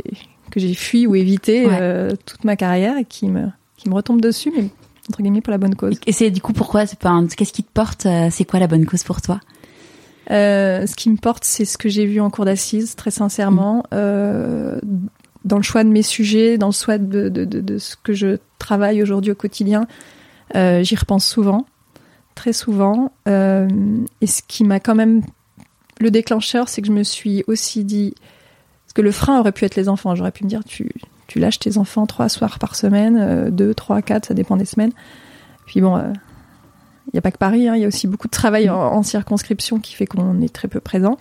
A: que j'ai fui ou évité
B: Ouais.
A: euh, toute ma carrière et qui me qui me retombent dessus, mais entre guillemets pour la bonne cause.
B: Et c'est du coup pourquoi c'est pas un- Qu'est-ce qui te porte euh, C'est quoi la bonne cause pour toi?
A: Euh, ce qui me porte, c'est ce que j'ai vu en cours d'assises, très sincèrement, euh, dans le choix de mes sujets, dans le choix de, de, de, de ce que je travaille aujourd'hui au quotidien. Euh, J'y repense souvent, très souvent. Et ce qui m'a quand même le déclencheur, c'est que je me suis aussi dit, parce que le frein aurait pu être les enfants. J'aurais pu me dire, tu, tu lâches tes enfants trois soirs par semaine, euh, deux, trois, quatre, ça dépend des semaines. Puis bon. euh, il n'y a pas que Paris, hein, il y a aussi beaucoup de travail en, en circonscription qui fait qu'on est très peu présent.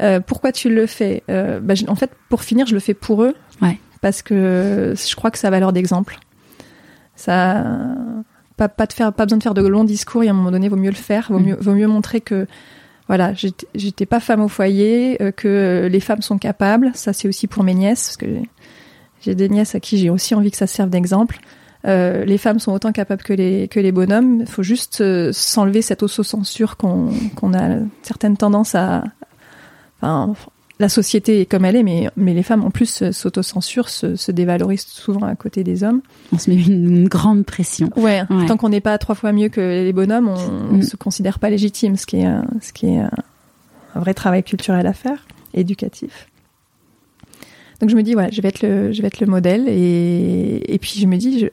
A: Euh, pourquoi tu le fais? Euh, bah, En fait, pour finir, je le fais pour eux.
B: Ouais.
A: Parce que je crois que ça a valeur d'exemple. Ça, pas, pas, de faire, pas besoin de faire de longs discours. Et à un moment donné, vaut mieux le faire. Vaut
B: Mm.
A: mieux, vaut mieux montrer que voilà, j'étais j'étais pas femme au foyer, euh, que les femmes sont capables. Ça, c'est aussi pour mes nièces, parce que j'ai- des nièces à qui j'ai aussi envie que ça serve d'exemple. Euh, les femmes sont autant capables que les que les bonhommes. Il faut juste euh, s'enlever cette autocensure qu'on qu'on a certaines tendances à. Enfin, la société est comme elle est, mais mais les femmes en plus euh, s'autocensurent, se, se dévalorisent souvent à côté des hommes.
B: On se met une, une grande pression.
A: Ouais.
B: Ouais.
A: Tant qu'on n'est pas trois fois mieux que les bonhommes, on, on
B: Mm.
A: se considère pas légitime, ce qui est ce qui est un, un vrai travail culturel à faire, éducatif. Donc je me dis voilà, je vais être le, je vais être le modèle et, et puis je me dis je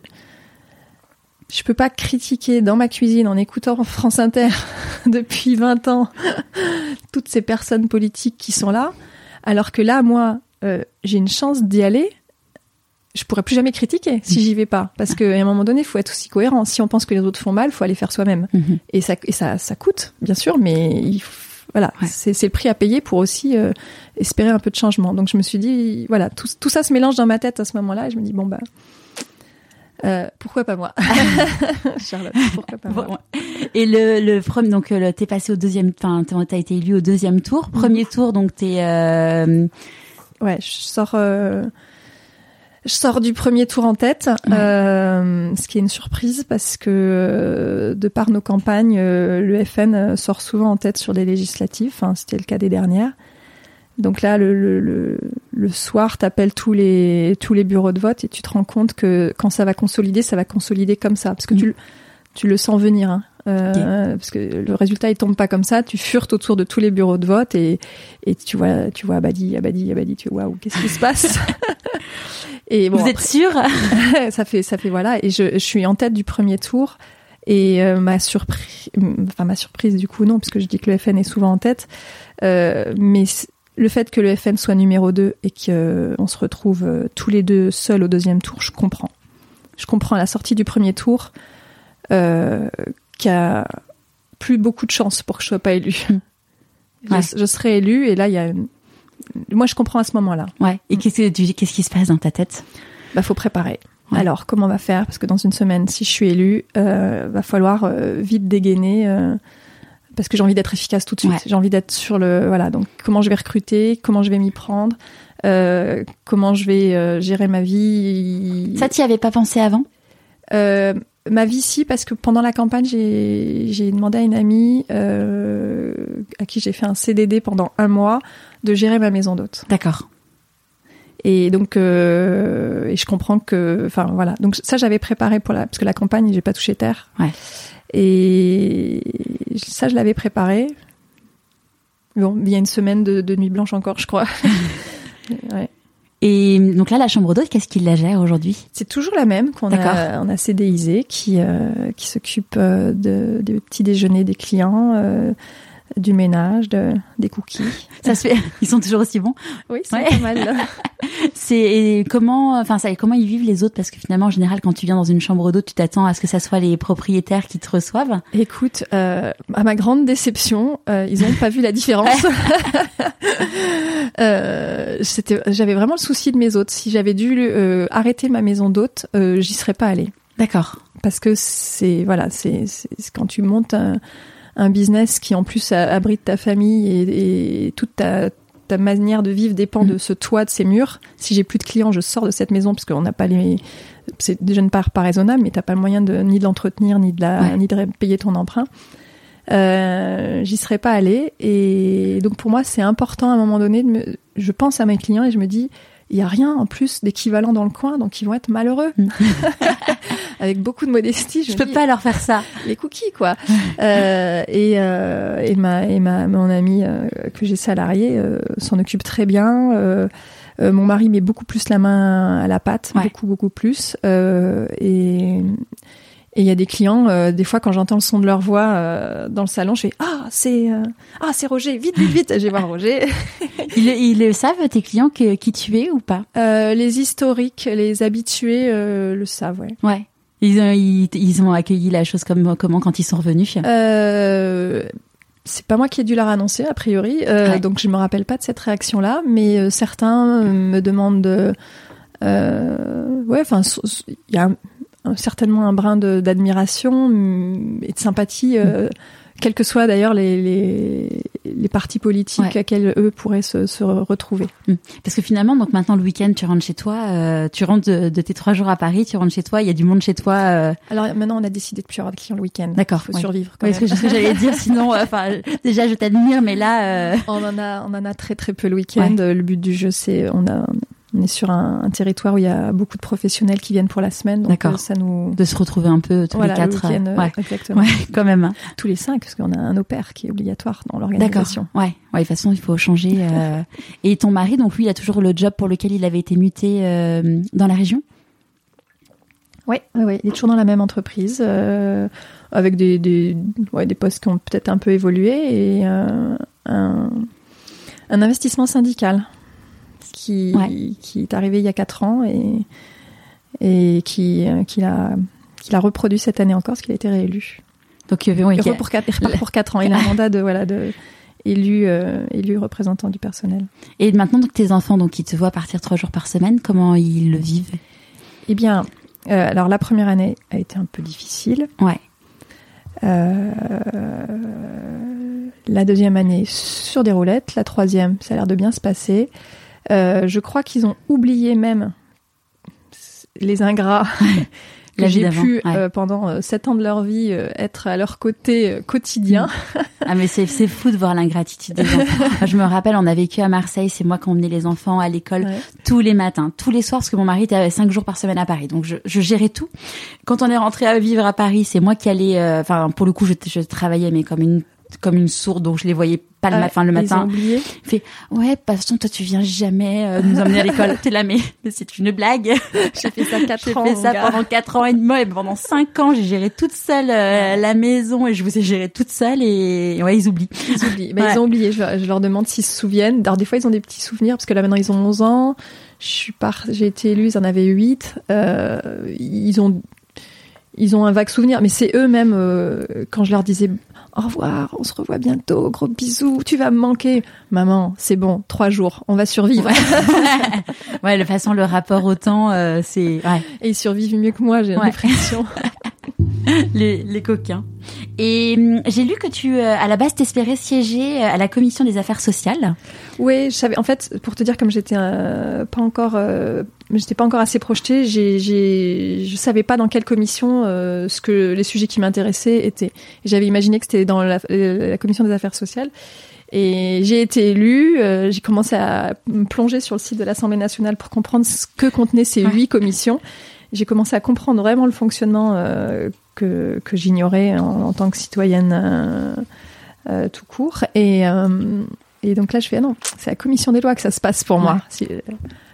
A: je peux pas critiquer dans ma cuisine en écoutant France Inter depuis 20 ans toutes ces personnes politiques qui sont là, alors que là moi euh, j'ai une chance d'y aller je pourrais plus jamais critiquer si j'y vais pas. Parce qu'à un moment donné, il faut être aussi cohérent. Si on pense que les autres font mal, faut aller faire soi-même.
B: Mhm.
A: Et ça, et ça, ça coûte, bien sûr, mais il faut- voilà,
B: Ouais.
A: c'est le prix à payer pour aussi euh, espérer un peu de changement. Donc je me suis dit, voilà, tout, tout ça se mélange dans ma tête à ce moment-là, et je me dis bon bah. euh, pourquoi pas moi? Charlotte, pourquoi pas moi?
B: Et le, le premier, donc euh, le- t'es passé au deuxième, enfin t'as été élu au deuxième tour. Premier tour, donc t'es euh,
A: Ouais, je sors, euh, je sors du premier tour en tête,
B: Ouais.
A: euh, ce qui est une surprise parce que euh, de par nos campagnes, euh, le FN euh, sort souvent en tête sur les législatives. C'était le cas des dernières. Donc là, le, le, le, le soir, t'appelles tous les tous les bureaux de vote et tu te rends compte que quand ça va consolider, ça va consolider comme ça, parce que
B: Mm.
A: tu le- tu le sens venir. Hein. Euh, Parce que le résultat il tombe pas comme ça, tu furtes autour de tous les bureaux de vote et, et tu vois tu vois Abadi, Abadi, Abadi, tu vois waouh qu'est-ce qui se passe? Et bon,
B: vous êtes sûr
A: ça fait ça fait voilà. Et je, je suis en tête du premier tour. Et euh, ma surprise enfin ma surprise du coup non parce que je dis que le FN est souvent en tête. Euh, mais le fait que le FN soit numéro 2 et qu'on se retrouve euh, tous les deux seuls au deuxième tour, je comprends. Je comprends à la sortie du premier tour euh, qu'il y a plus beaucoup de chances pour que je sois pas élue. Je, je serai élue et là il y a une... moi je comprends à ce moment-là.
B: Ouais. Et qu'est-ce que tu- qu'est-ce qui se passe dans ta tête?
A: Bah faut préparer. Alors, comment on va faire? Parce que dans une semaine, si je suis élue, euh, va falloir euh, vite dégainer. Euh, parce que j'ai envie d'être efficace tout de suite. J'ai envie d'être sur le voilà. Donc, comment je vais recruter? Comment je vais m'y prendre? Comment je vais gérer ma vie?
B: Ça, tu y avais pas pensé avant?
A: Ma vie, si, parce que pendant la campagne, j'ai demandé à une amie à qui j'ai fait un CDD pendant un mois de gérer ma maison d'hôte.
B: D'accord.
A: Et donc, euh, et je comprends que, enfin voilà. Donc ça, j'avais préparé pour la, parce que la campagne, j'ai pas touché terre.
B: Ouais.
A: Et ça, je l'avais préparé. Bon, il y a une semaine de, nuit blanche encore, je crois.
B: ouais. Et donc là, la chambre d'hôte, qu'est-ce qu'il la gère aujourd'hui?
A: C'est toujours la même qu'on a, on a CDIsé, qui euh, qui s'occupe euh, de, des petits déjeuners des clients, du ménage, de, des cookies.
B: Ça se fait. Ils sont toujours aussi bons.
A: Oui, c'est pas mal.
B: c'est comment, enfin ça, comment ils vivent les autres? Parce que finalement, en général, quand tu viens dans une chambre d'eau, tu t'attends à ce que ça soit les propriétaires qui te reçoivent.
A: Écoute, euh, à ma grande déception, euh, ils n'ont pas vu la différence. euh, c'était, j'avais vraiment le souci de mes hôtes. Si j'avais dû euh, arrêter ma maison d'hôte, euh, j'y serais pas allée.
B: D'accord.
A: Parce que c'est voilà, c'est quand tu montes un un business qui en plus abrite ta famille et, toute ta, ta, manière de vivre dépend de mm. ce toit, de ces murs. Si j'ai plus de clients, je sors de cette maison parce qu'on n'a pas les, c'est déjà une part pas raisonnable, mais t'as pas le moyen de ni de l'entretenir ni de la, ni de payer ton emprunt. Euh, j'y serais pas allée et donc pour moi c'est important à un moment donné de me, je pense à mes clients et je me dis il y a rien en plus d'équivalent dans le coin, donc ils vont être malheureux. Mm. Avec beaucoup de modestie,
B: je, je peux pas leur faire ça.
A: Les cookies, quoi. euh, et, euh, et ma et ma mon ami euh, que j'ai salarié euh, s'en occupe très bien. Euh, mon mari met beaucoup plus la main à la pâte, beaucoup beaucoup plus. et et il y a des clients, euh, des fois quand j'entends le son de leur voix euh, dans le salon, je fais ah c'est euh, ah c'est Roger, vite vite vite, je vais voir Roger.
B: ils, ils savent tes clients que, qui tu es ou pas?
A: Les historiques, les habitués le savent, ouais.
B: Ouais. Ils ont, ils, ils, ont accueilli la chose comme comment quand ils sont revenus
A: c'est pas moi qui ai dû leur annoncer a priori, donc je me rappelle pas de cette réaction là, mais certains me demandent de ouais, enfin, il y a certainement un brin d'admiration mm, et de sympathie, euh, quels que soient d'ailleurs les, les, les, partis politiques à quels eux pourraient se, se, retrouver.
B: Mm. Parce que finalement, donc maintenant le week-end, tu rentres chez toi, euh, tu rentres de, tes trois jours à Paris, tu rentres chez toi, il y a du monde chez toi. Euh...
A: Alors maintenant, on a décidé de plus avoir de clients le week-end.
B: D'accord.
A: Faut survivre.
B: Quand ce que j'allais dire. Sinon, euh, enfin, déjà, je t'admire, mais là,
A: on en a, on en a très très peu le week-end. Le but du jeu, c'est on a on est sur un, territoire où il y a beaucoup de professionnels qui viennent pour la semaine. D'accord. Euh, ça nous
B: de se retrouver un peu tous les quatre.
A: Le euh, ouais. Exactement.
B: Ouais, quand même. Hein.
A: Tous les cinq, parce qu'on a un opère qui est obligatoire dans l'organisation.
B: D'accord. Ouais. Ouais. De toute façon, il faut changer. Euh... Et ton mari, donc lui, il a toujours le job pour lequel il avait été muté euh, dans la région?
A: Oui, ouais, ouais, il est toujours dans la même entreprise, euh, avec des, des, ouais, des postes qui ont peut-être un peu évolué et un, un investissement syndical qui, qui est arrivé il y a 4 ans et, et qui, qui l'a qui l'a reproduit cette année encore, parce qu'il a été réélu.
B: Donc il,
A: il, pour 4, repart pour 4 ans. Il a un mandat de voilà de élu euh, élu représentant du personnel.
B: Et maintenant donc tes enfants donc ils te voient partir trois jours par semaine, comment ils le vivent?
A: Eh bien, euh, alors la première année a été un peu difficile.
B: Ouais.
A: Euh, la deuxième année sur des roulettes, la troisième ça a l'air de bien se passer. Euh, je crois qu'ils ont oublié même les ingrats que j'ai pu euh, pendant euh, sept ans de leur vie être à leur côté quotidien.
B: ah mais c'est c'est fou de voir l'ingratitude des enfants. je me rappelle, on a vécu à Marseille, c'est moi qui emmenais les enfants à l'école tous les matins, tous les soirs, parce que mon mari était cinq jours par semaine à Paris, donc je, je gérais tout. Quand on est rentré à vivre à Paris, c'est moi qui allais, enfin pour le coup, je, je travaillais mais comme une comme une sourde, donc je les voyais pas le, ah matin, le matin.
A: Il
B: fait ouais, que toi tu viens jamais euh, nous emmener à l'école. T'es là, mais c'est une blague.
A: J'ai fait ça quatre ans.
B: J'ai fait ça pendant quatre ans et demi et pendant cinq ans j'ai géré toute seule euh, la maison et je vous ai géré toute seule et ouais ils oublient.
A: Ils oublient. Bah, Ils ont oublié. Je, leur demande s'ils se souviennent. Alors des fois ils ont des petits souvenirs parce que là maintenant ils ont 11 ans. Je suis par... j'ai été élue, ils en avaient 8. Euh, ils ont ils ont un vague souvenir, mais c'est eux-mêmes euh, quand je leur disais au revoir, on se revoit bientôt, gros bisous, tu vas me manquer. Maman, c'est bon, trois jours, on va survivre.
B: ouais, de toute façon, le rapport au temps, euh, c'est... Ouais.
A: Et ils survivent mieux que moi, j'ai l'impression.
B: les, les coquins. Et hum, j'ai lu que tu, euh, à la base, t'espérais siéger euh, à la commission des affaires sociales.
A: Oui, je savais. En fait, pour te dire, comme j'étais euh, pas encore, euh, j'étais pas encore assez projetée, j'ai, j'ai, je savais pas dans quelle commission euh, ce que les sujets qui m'intéressaient étaient. J'avais imaginé que c'était dans la, la, commission des affaires sociales. Et j'ai été élue. j'ai commencé à me plonger sur le site de l'Assemblée nationale pour comprendre ce que contenaient ces huit commissions j'ai commencé à comprendre vraiment le fonctionnement euh, que, que j'ignorais en, en, tant que citoyenne euh, euh, tout court. Et, euh, et donc là, je fais, ah non, c'est la commission des lois que ça se passe pour ouais. moi.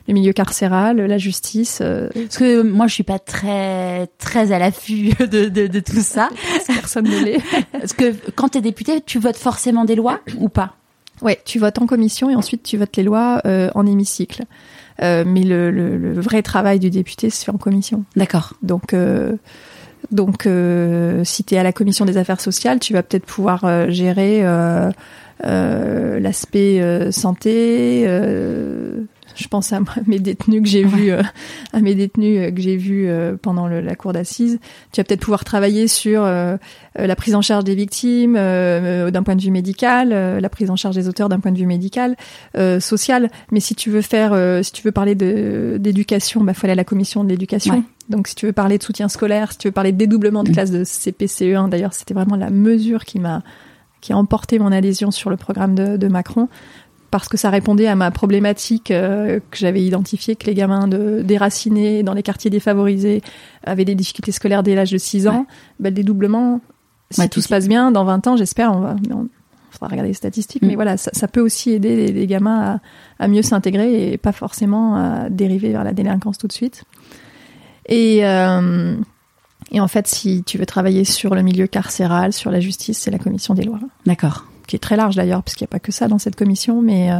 A: Le milieu carcéral, la justice. Euh,
B: Parce que moi, je suis pas très très à l'affût de, de, de, tout ça.
A: Personne ne l'est.
B: Parce que quand tu es député, tu votes forcément des lois ou pas?
A: Ouais, tu votes en commission et ensuite tu votes les lois euh, en hémicycle. Euh, mais le, le, le, vrai travail du député se fait en commission.
B: D'accord.
A: Donc, donc euh, si tu es à la commission des affaires sociales, tu vas peut-être pouvoir euh, gérer euh, l'aspect santé. Je pense à mes détenus que j'ai ouais. vus, à mes détenus que j'ai vus pendant le, la cour d'assises. Tu vas peut-être pouvoir travailler sur la prise en charge des victimes d'un point de vue médical, la prise en charge des auteurs d'un point de vue médical, social. Mais si tu veux faire, si tu veux parler d'éducation, bah faut aller à la commission de l'éducation. Ouais. Donc, si tu veux parler de soutien scolaire, si tu veux parler de dédoublement de classe de CPCE1, d'ailleurs, c'était vraiment la mesure qui m'a qui a emporté mon adhésion sur le programme de, de Macron parce que ça répondait à ma problématique euh, que j'avais identifiée que les gamins de, déracinés dans les quartiers défavorisés avaient des difficultés scolaires dès l'âge de 6 ans. Ouais. Ben, le dédoublement, si ouais, tout se passe bien, dans 20 ans, j'espère, on va, on faudra regarder les statistiques, mmh. mais voilà, ça, ça, peut aussi aider les, les gamins à, à mieux s'intégrer et pas forcément à dériver vers la délinquance tout de suite. Et, euh, et en fait, si tu veux travailler sur le milieu carcéral, sur la justice, c'est la commission des lois.
B: D'accord.
A: Qui est très large d'ailleurs, puisqu'il n'y a pas que ça dans cette commission, mais euh,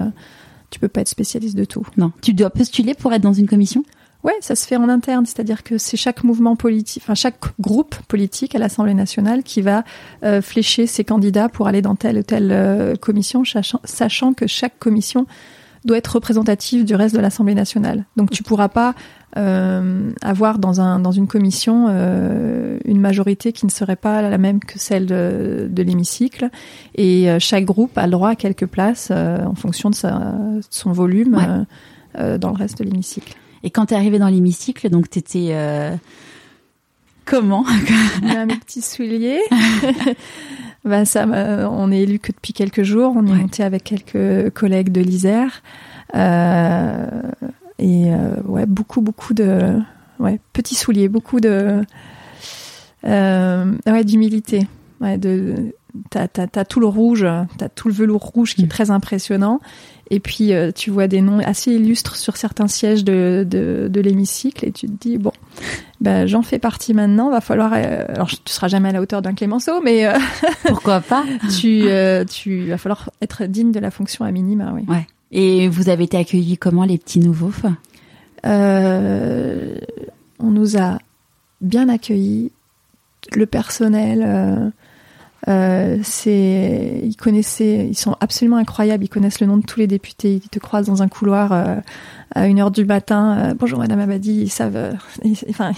A: tu peux pas être spécialiste de tout.
B: Non. Tu dois postuler pour être dans une commission?
A: Ouais, ça se fait en interne, c'est-à-dire que c'est chaque mouvement politique, enfin chaque groupe politique à l'Assemblée nationale qui va euh, flécher ses candidats pour aller dans telle ou telle euh, commission, sachant, sachant que chaque commission doit être représentative du reste de l'Assemblée nationale. Donc tu pourras pas euh, avoir dans, un, dans une commission euh, une majorité qui ne serait pas la même que celle de, de l'hémicycle. Et euh, chaque groupe a le droit à quelques places en fonction de, sa, de son volume ouais. Dans le reste de l'hémicycle.
B: Et quand tu es arrivé dans l'hémicycle, donc tu étais... Comment?
A: Mes petits souliers. ben ça, on est élu que depuis quelques jours. On est ouais. monté avec quelques collègues de l'Isère. Euh, et euh, ouais, beaucoup, beaucoup de ouais, petits souliers, beaucoup de euh, ouais, d'humilité. Ouais, de t'as, t'as, t'as tout le rouge, t'as tout le velours rouge qui est très impressionnant. Et puis euh, tu vois des noms assez illustres sur certains sièges de, de, de l'hémicycle et tu te dis bon, ben j'en fais partie maintenant. Va falloir, euh, alors tu seras jamais à la hauteur d'un Clémenceau, mais euh,
B: pourquoi pas?
A: Tu tu va falloir être digne de la fonction à minima, oui.
B: Ouais. Et vous avez été accueillis comment les petits nouveaux
A: euh, On nous a bien accueillis. Le personnel, euh, euh, c'est, ils connaissaient, ils sont absolument incroyables. Ils connaissent le nom de tous les députés. Ils te croisent dans un couloir à une heure du matin. Bonjour Madame Abadi. Ils savent.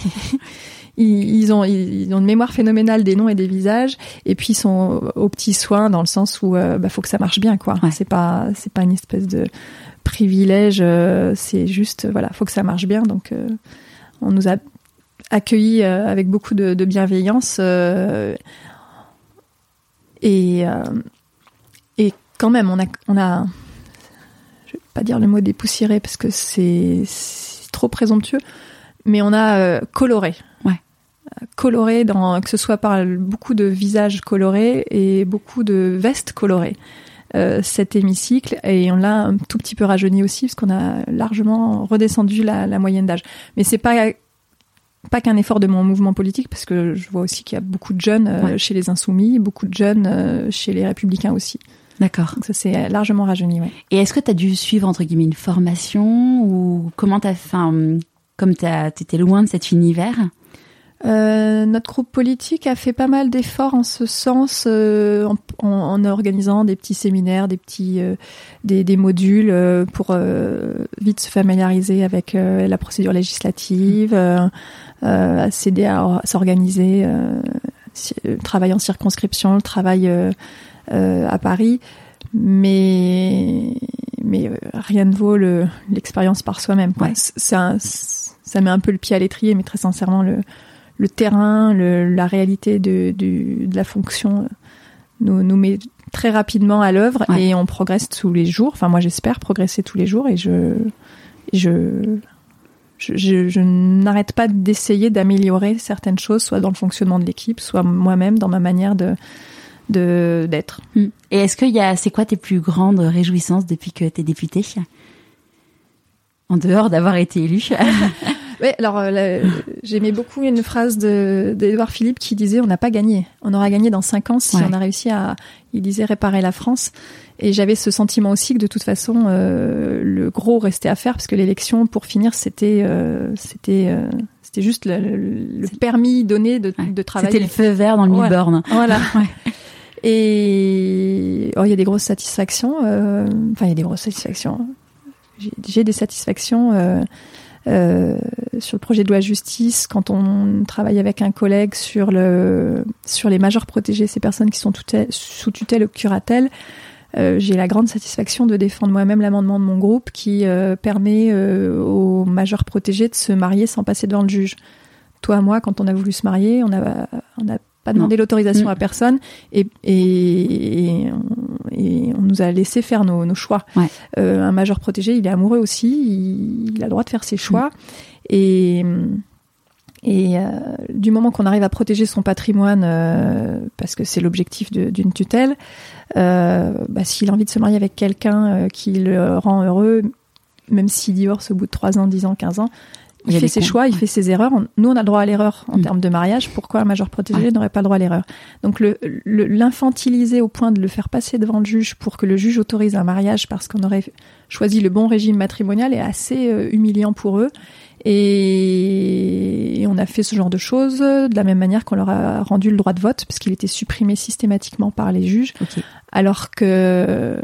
A: ils, ont, ils ont une mémoire phénoménale des noms et des visages, et puis ils sont aux petits soins dans le sens où euh, bah, faut que ça marche bien, quoi.
B: Ouais.
A: C'est pas, c'est pas une espèce de privilège, euh, c'est juste, voilà, faut que ça marche bien. Donc, euh, on nous a accueillis euh, avec beaucoup de, de bienveillance et et quand même, on a, on a, je vais pas dire le mot dépoussiéré parce que c'est trop présomptueux, mais on a coloré coloré dans que ce soit par beaucoup de visages colorés et beaucoup de vestes colorées euh, cet hémicycle et on l'a un tout petit peu rajeuni aussi parce qu'on a largement redescendu la, la moyenne d'âge mais c'est pas pas qu'un effort de mon mouvement politique parce que je vois aussi qu'il y a beaucoup de jeunes euh, ouais. chez les insoumis beaucoup de jeunes euh, chez les républicains aussi
B: D'accord.
A: Donc ça c'est largement rajeuni, ouais.
B: Et est-ce que tu as dû suivre entre guillemets une formation ou comment t'as fait, comme t'étais loin de cet univers?
A: Euh, notre groupe politique a fait pas mal d'efforts en ce sens, euh, en, en, organisant des petits séminaires, des petits, euh, des, des, modules euh, pour euh, vite se familiariser avec la procédure législative, s'aider à, s'organiser, le travail en circonscription, le travail à Paris, mais mais rien ne vaut l'expérience par soi-même. Ouais. Ça, ça met un peu le pied à l'étrier, mais très sincèrement le le terrain, le, la réalité de, de, de, la fonction euh, nous, nous met très rapidement à l'œuvre et on progresse tous les jours. Enfin, moi, j'espère progresser tous les jours et je, je, je, je, n'arrête pas d'essayer d'améliorer certaines choses, soit dans le fonctionnement de l'équipe, soit moi-même dans ma manière de de d'être.
B: Hmm. Et est-ce qu'il y a, c'est quoi tes plus grandes réjouissances depuis que tu es députée? En dehors d'avoir été élue
A: Oui, alors euh, j'aimais beaucoup une phrase de d'Edouard Philippe qui disait on n'a pas gagné, on aura gagné dans cinq ans si on a réussi à, il disait réparer la France. Et j'avais ce sentiment aussi que de toute façon euh, le gros restait à faire parce que l'élection pour finir c'était euh, c'était euh, c'était juste le, le, permis donné de, de travailler.
B: C'était le feu vert dans le
A: voilà.
B: borne.
A: Voilà. ouais. Et oh, il y a des grosses satisfactions. Euh, enfin, il y a des grosses satisfactions. J'ai des satisfactions. Euh, sur le projet de loi justice, quand on travaille avec un collègue sur le sur les majeurs protégés, ces personnes qui sont tutelle, sous tutelle ou curatelle, euh, j'ai la grande satisfaction de défendre moi-même l'amendement de mon groupe qui euh, permet aux majeurs protégés de se marier sans passer devant le juge. Toi, moi, quand on a voulu se marier, on a on a pas demandé l'autorisation à personne et, et, et, on, et, on, nous a laissé faire nos, nos choix.
B: Ouais.
A: Euh, un majeur protégé, il est amoureux aussi, il, il a le droit de faire ses choix. Mmh. Et, et euh, du moment qu'on arrive à protéger son patrimoine, euh, parce que c'est l'objectif d'une tutelle, bah, s'il a envie de se marier avec quelqu'un qui le rend heureux, même s'il divorce au bout de 3 ans, 10 ans, 15 ans, il, fait ses choix, il fait ses erreurs. Nous, on a le droit à l'erreur en mmh. termes de mariage. Pourquoi un majeur protégé ouais. n'aurait pas le droit à l'erreur? Donc, l'infantiliser au point de le faire passer devant le juge pour que le juge autorise un mariage parce qu'on aurait choisi le bon régime matrimonial est assez euh, humiliant pour eux. Et, et on a fait ce genre de choses de la même manière qu'on leur a rendu le droit de vote parce qu'il était supprimé systématiquement par les juges,
B: okay.
A: alors que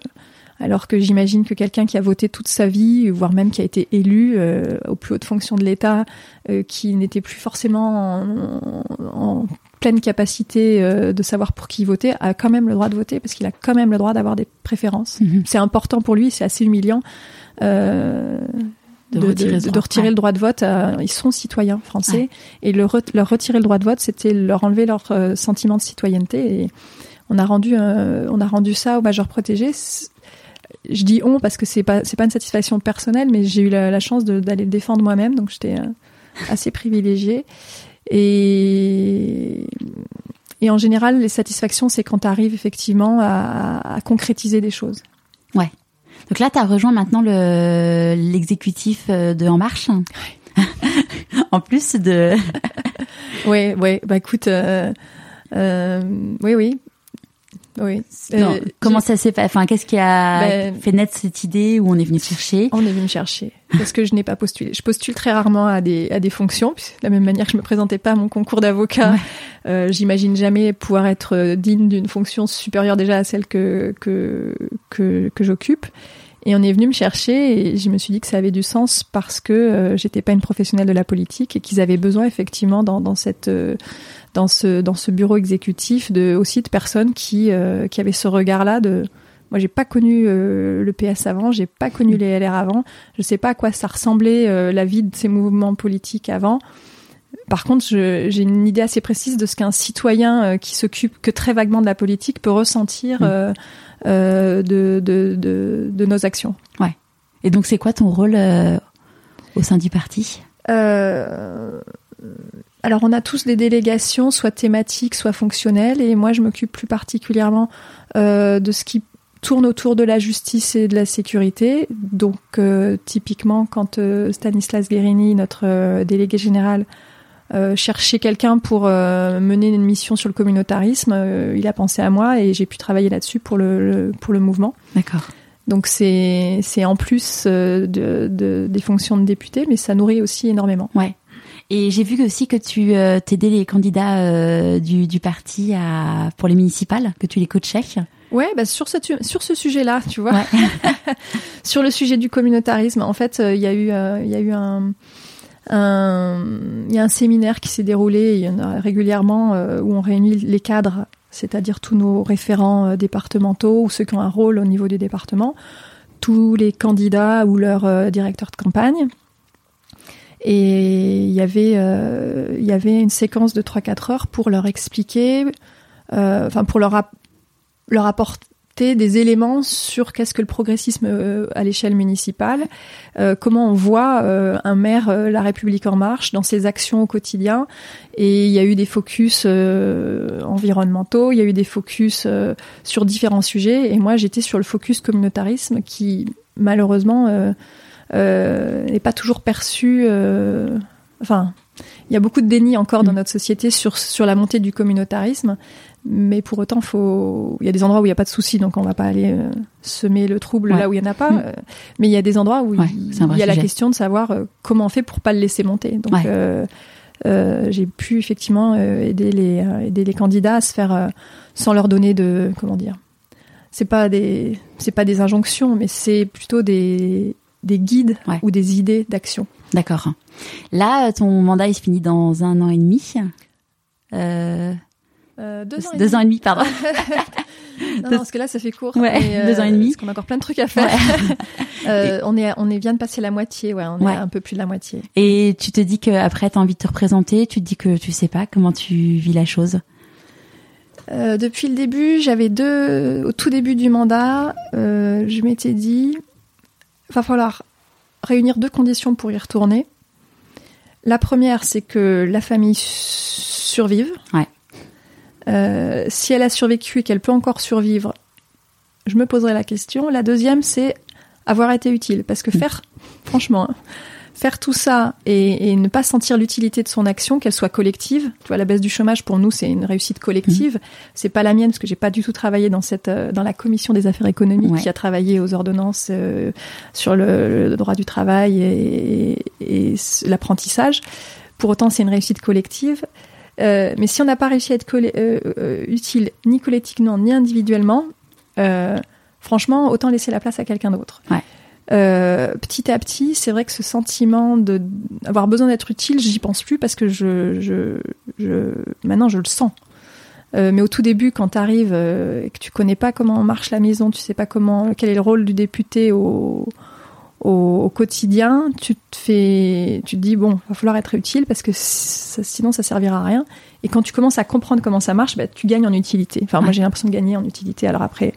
A: alors que j'imagine que quelqu'un qui a voté toute sa vie, voire même qui a été élu euh, aux plus hautes fonctions de l'État, euh, qui n'était plus forcément en, en pleine capacité euh, de savoir pour qui voter, a quand même le droit de voter parce qu'il a quand même le droit d'avoir des préférences.
B: Mhm.
A: C'est important pour lui, c'est assez humiliant. De, de, retirer, de, de retirer le droit de vote. À, ils sont citoyens français
B: ouais.
A: et le, leur retirer le droit de vote, c'était leur enlever leur sentiment de citoyenneté. Et on a rendu, euh, on a rendu ça aux majeurs protégés je dis on parce que c'est pas c'est pas une satisfaction personnelle, mais j'ai eu la, la chance d'aller le défendre moi-même, donc j'étais euh, assez privilégiée. Et et en général, les satisfactions, c'est quand tu arrives effectivement à, à, concrétiser des choses.
B: Ouais. Donc là, tu as rejoint maintenant l'exécutif le, de En Marche. en plus de.
A: oui, oui. Bah écoute, euh, euh, oui, oui. Oui.
B: Non, euh, comment ça s'est fait Enfin, qu'est-ce qui a ben, fait naître cette idée où on est venu chercher?
A: On est venu chercher parce que je n'ai pas postulé. Je postule très rarement à des à des fonctions, de la même manière que je me présentais pas à mon concours d'avocat. Ouais. Euh, J'imagine jamais pouvoir être digne d'une fonction supérieure déjà à celle que que que, que j'occupe. Et on est venu me chercher et je me suis dit que ça avait du sens parce que euh, j'étais pas une professionnelle de la politique et qu'ils avaient besoin effectivement dans, dans cette euh, dans ce dans ce bureau exécutif de aussi de personnes qui euh, qui avaient ce regard-là de moi j'ai pas connu euh, le PS avant, j'ai pas connu les LR avant, je sais pas à quoi ça ressemblait euh, la vie de ces mouvements politiques avant. Par contre, j'ai une idée assez précise de ce qu'un citoyen euh, qui s'occupe que très vaguement de la politique peut ressentir euh, de, de, de, de, nos actions.
B: Ouais. Et donc, c'est quoi ton rôle euh, au sein du parti?
A: Euh, Alors, on a tous des délégations, soit thématiques, soit fonctionnelles, et moi, je m'occupe plus particulièrement euh, de ce qui tourne autour de la justice et de la sécurité. Donc, euh, typiquement, quand euh, Stanislas Guérini, notre euh, délégué général, euh, chercher quelqu'un pour euh, mener une mission sur le communautarisme, il a pensé à moi et j'ai pu travailler là-dessus pour le, le, pour le mouvement.
B: D'accord.
A: Donc c'est c'est en plus euh, de, de, des fonctions de député, mais ça nourrit aussi énormément.
B: Ouais. Et j'ai vu aussi que tu euh, t'aidais les candidats euh, du, du parti à, pour les municipales, que tu les coachais.
A: Ouais, bah sur ce sur ce sujet-là, tu vois, sur le sujet du communautarisme, en fait, il y a eu il y a eu un il y a un séminaire qui s'est déroulé il y en a régulièrement où on réunit les cadres, c'est-à-dire tous nos référents départementaux ou ceux qui ont un rôle au niveau du département, tous les candidats ou leurs directeurs de campagne et il y avait, euh, il y avait une séquence de 3-4 heures pour leur expliquer, euh, enfin pour leur, leur apporter des éléments sur qu'est-ce que le progressisme euh, à l'échelle municipale, euh, comment on voit euh, un maire La République en marche dans ses actions au quotidien. Et il y a eu des focus environnementaux, il y a eu des focus sur différents sujets. Et moi, j'étais sur le focus communautarisme qui, malheureusement, n'est pas toujours perçu. Euh, enfin, il y a beaucoup de déni encore dans mm. notre société sur sur la montée du communautarisme, mais pour autant, faut. Il y a des endroits où il n'y a pas de souci, donc on va pas aller euh, semer le trouble là où il y en a pas. Mm. mais il y a des endroits où il, y a la question de savoir comment on fait pour pas le laisser monter. Donc j'ai pu effectivement aider les aider les candidats à se faire sans leur donner de comment dire. C'est pas des c'est pas des injonctions, mais c'est plutôt des des guides ou des idées d'action.
B: D'accord. Là, ton mandat il se finit dans un an et demi. Euh...
A: Euh, deux, ans
B: et, deux ans et demi, pardon.
A: non, parce que là, ça fait court.
B: Ouais, deux ans et demi.
A: Parce qu'on a encore plein de trucs à faire. euh, on est, on est vient de passer la moitié. Ouais, on est un peu plus de la moitié.
B: Et tu te dis qu'après, tu as envie de te représenter. Tu te dis que tu sais pas comment tu vis la chose?
A: Euh, depuis le début, j'avais deux. Au tout début du mandat, euh, je m'étais dit, va falloir réunir deux conditions pour y retourner. La première, c'est que la famille survive. Euh, si elle a survécu et qu'elle peut encore survivre, je me poserai la question. La deuxième, c'est avoir été utile. Parce que mm. faire, franchement, hein, faire tout ça et, ne pas sentir l'utilité de son action, qu'elle soit collective. Tu vois, la baisse du chômage pour nous, c'est une réussite collective. Mmh. C'est pas la mienne parce que j'ai pas du tout travaillé dans cette euh, dans la commission des affaires économiques qui a travaillé aux ordonnances euh, sur le, droit du travail et, et l'apprentissage. Pour autant, c'est une réussite collective. Euh, mais si on n'a pas réussi à être euh, utile ni collectivement ni individuellement, franchement, autant laisser la place à quelqu'un d'autre.
B: Ouais.
A: Euh, petit à petit, c'est vrai que ce sentiment de avoir besoin d'être utile, j'y pense plus parce que je, je, je maintenant je le sens. Euh, mais au tout début, quand tu arrives euh, et que tu connais pas comment marche la maison, tu sais pas comment quel est le rôle du député au, au, quotidien, tu te fais, tu te dis bon, va falloir être utile parce que sinon ça servira à rien. Et quand tu commences à comprendre comment ça marche, bah, tu gagnes en utilité. Enfin, moi j'ai l'impression de gagner en utilité. Alors après,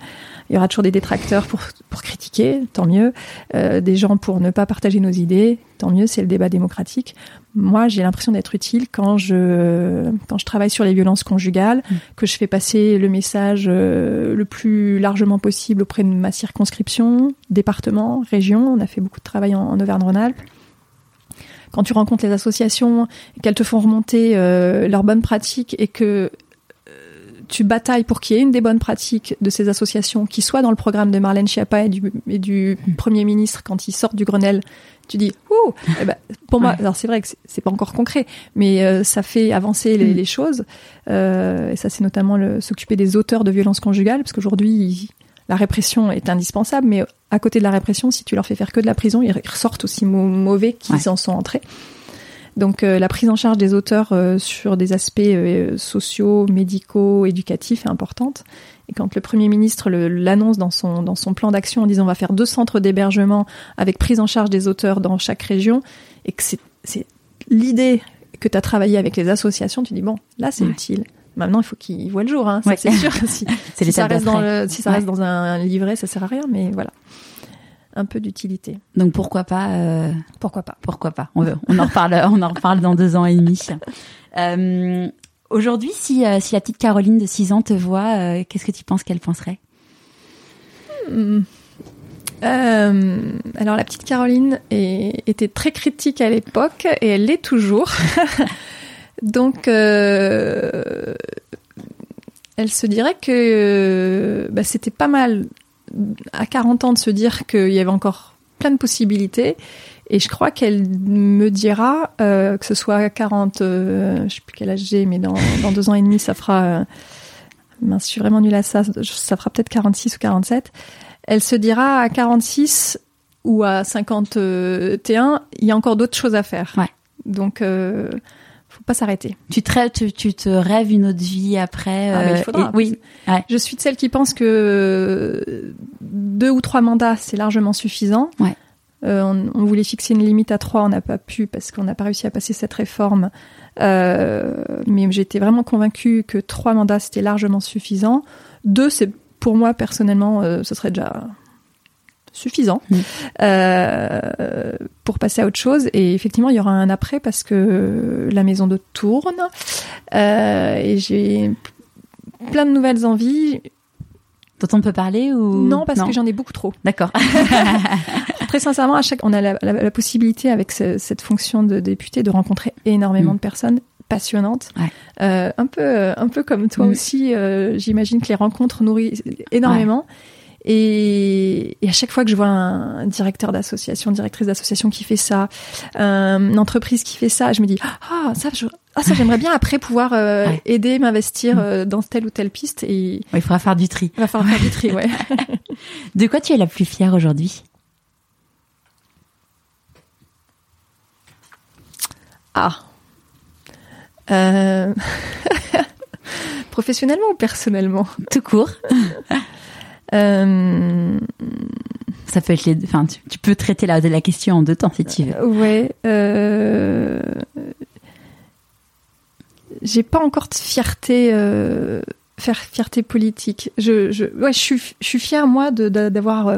A: il y aura toujours des détracteurs pour, pour critiquer, tant mieux. Euh, des gens pour ne pas partager nos idées, tant mieux, c'est le débat démocratique. Moi, j'ai l'impression d'être utile quand je, quand je travaille sur les violences conjugales, mm. que je fais passer le message euh, le plus largement possible auprès de ma circonscription, département, région. On a fait beaucoup de travail en, Auvergne-Rhône-Alpes quand tu rencontres les associations, qu'elles te font remonter euh, leurs bonnes pratiques et que tu batailles pour qu'il y ait une des bonnes pratiques de ces associations qui soit dans le programme de Marlène Schiappa et du, et du. Premier ministre quand ils sortent du Grenelle. Tu dis, ouh, eh ben, pour moi, alors c'est vrai que c'est pas encore concret, mais euh, ça fait avancer les, les choses. Euh, et ça, c'est notamment s'occuper des auteurs de violences conjugales, parce qu'aujourd'hui, la répression est indispensable, mais à côté de la répression, si tu leur fais faire que de la prison, ils ressortent aussi mauvais qu'ils en sont entrés. Donc euh, la prise en charge des auteurs euh, sur des aspects euh, sociaux, médicaux, éducatifs est importante. Et quand le Premier ministre l'annonce dans son, dans son plan d'action en disant on va faire deux centres d'hébergement avec prise en charge des auteurs dans chaque région, et que c'est l'idée que tu as travaillé avec les associations, tu dis bon, là c'est utile. Maintenant, il faut qu'il voit le jour, hein, c'est sûr. Si, si ça reste dans le, si ça reste dans un livret, ça sert à rien, mais voilà un peu d'utilité.
B: Donc pourquoi pas
A: euh, Pourquoi pas
B: Pourquoi pas on, on en reparle. on en reparle dans deux ans et demi. Euh, Aujourd'hui, si, euh, si la petite Caroline de 6 ans te voit, euh, qu'est-ce que tu penses qu'elle penserait?
A: Hmm. Alors la petite Caroline était très critique à l'époque et elle l'est toujours. Donc elle se dirait que bah, c'était pas mal à 40 ans de se dire qu'il y avait encore plein de possibilités Et je crois qu'elle me dira euh, que ce soit 40, euh, je sais plus quel âge j'ai, mais dans, dans deux ans et demi, ça fera. Euh, mince, je suis vraiment nulle à ça. Ça fera peut-être 46 ou 47. Elle se dira à 46 ou à 51, il y a encore d'autres choses à faire.
B: Ouais.
A: Donc, euh, faut pas s'arrêter.
B: Tu te, rêves, tu, tu te rêves une autre vie après
A: Ah, mais il
B: euh,
A: faudra.
B: et- Oui. Ouais.
A: Je suis de celles qui pensent que deux ou trois mandats, c'est largement suffisant.
B: Ouais.
A: Euh, on, on voulait fixer une limite à trois, on n'a pas pu parce qu'on n'a pas réussi à passer cette réforme. Euh, mais j'étais vraiment convaincue que trois mandats, c'était largement suffisant. Deux, c'est pour moi personnellement, euh, ce serait déjà suffisant euh, pour passer à autre chose. Et effectivement, il y aura un après parce que la maison de tourne euh, et j'ai plein de nouvelles envies.
B: Dont on peut parler ou
A: Non, parce que j'en ai beaucoup trop.
B: D'accord.
A: Très sincèrement, à chaque, on a la, la- la possibilité avec ce- cette fonction de député de rencontrer énormément
B: Mm.
A: de personnes passionnantes.
B: Ouais.
A: Euh, un peu, un peu comme toi
B: Mm.
A: aussi. euh, J'imagine que les rencontres nourrissent énormément. Et, et à chaque fois que je vois un, un directeur d'association, directrice d'association qui fait ça, euh, une entreprise qui fait ça, je me dis ah ça, je- ah ça j'aimerais bien après pouvoir euh,
B: Ouais.
A: aider, m'investir
B: Mm.
A: euh, dans telle ou telle piste. Et
B: il faudra faire du tri.
A: il va falloir faire du tri, ouais.
B: De quoi tu es la plus fière aujourd'hui?
A: Ah. Professionnellement ou personnellement?
B: Tout court.
A: Euh...
B: Ça peut être. Enfin, tu, peux traiter la, question en deux temps si tu veux.
A: Ouais. Euh... J'ai pas encore de fierté, euh... faire fierté politique. Je, ouais, je suis, je suis fière moi de de- d'avoir. euh,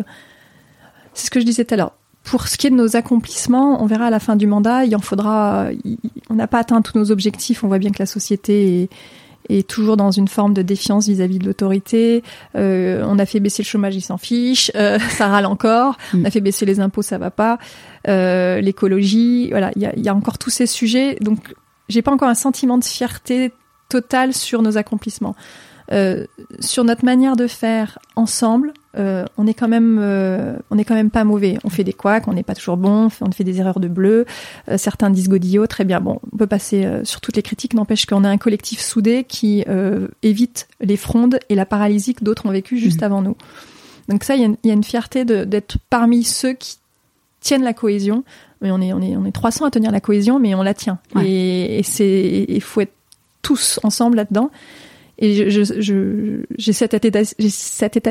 A: C'est ce que je disais tout à l'heure. Pour ce qui est de nos accomplissements, on verra à la fin du mandat. Il en faudra. On n'a pas atteint tous nos objectifs. On voit bien que la société est, est toujours dans une forme de défiance vis-à-vis de l'autorité. Euh, on a fait baisser le chômage, ils s'en fichent. Euh, ça râle encore.
B: Mm.
A: On a fait baisser les impôts, ça va pas. Euh, L'écologie, voilà, il y a, y a encore tous ces sujets. Donc, j'ai pas encore un sentiment de fierté totale sur nos accomplissements. Euh, sur notre manière de faire ensemble, euh, on est quand même, euh, on est quand même pas mauvais. On fait des couacs, on n'est pas toujours bon, on fait, on fait des erreurs de bleu. Euh, certains disent godillot, très bien. Bon, on peut passer sur toutes les critiques. N'empêche qu'on a un collectif soudé qui évite les frondes et la paralysie que d'autres ont vécu juste
B: Mhm.
A: avant nous. Donc ça, il y, a une- il y a une fierté d'être parmi ceux qui tiennent la cohésion. Mais on est, on est, on est 300 à tenir la cohésion, mais on la tient.
B: Ouais.
A: Et, et c'est, il faut être tous ensemble là-dedans. Et je, je, je- j'ai cet état, j'ai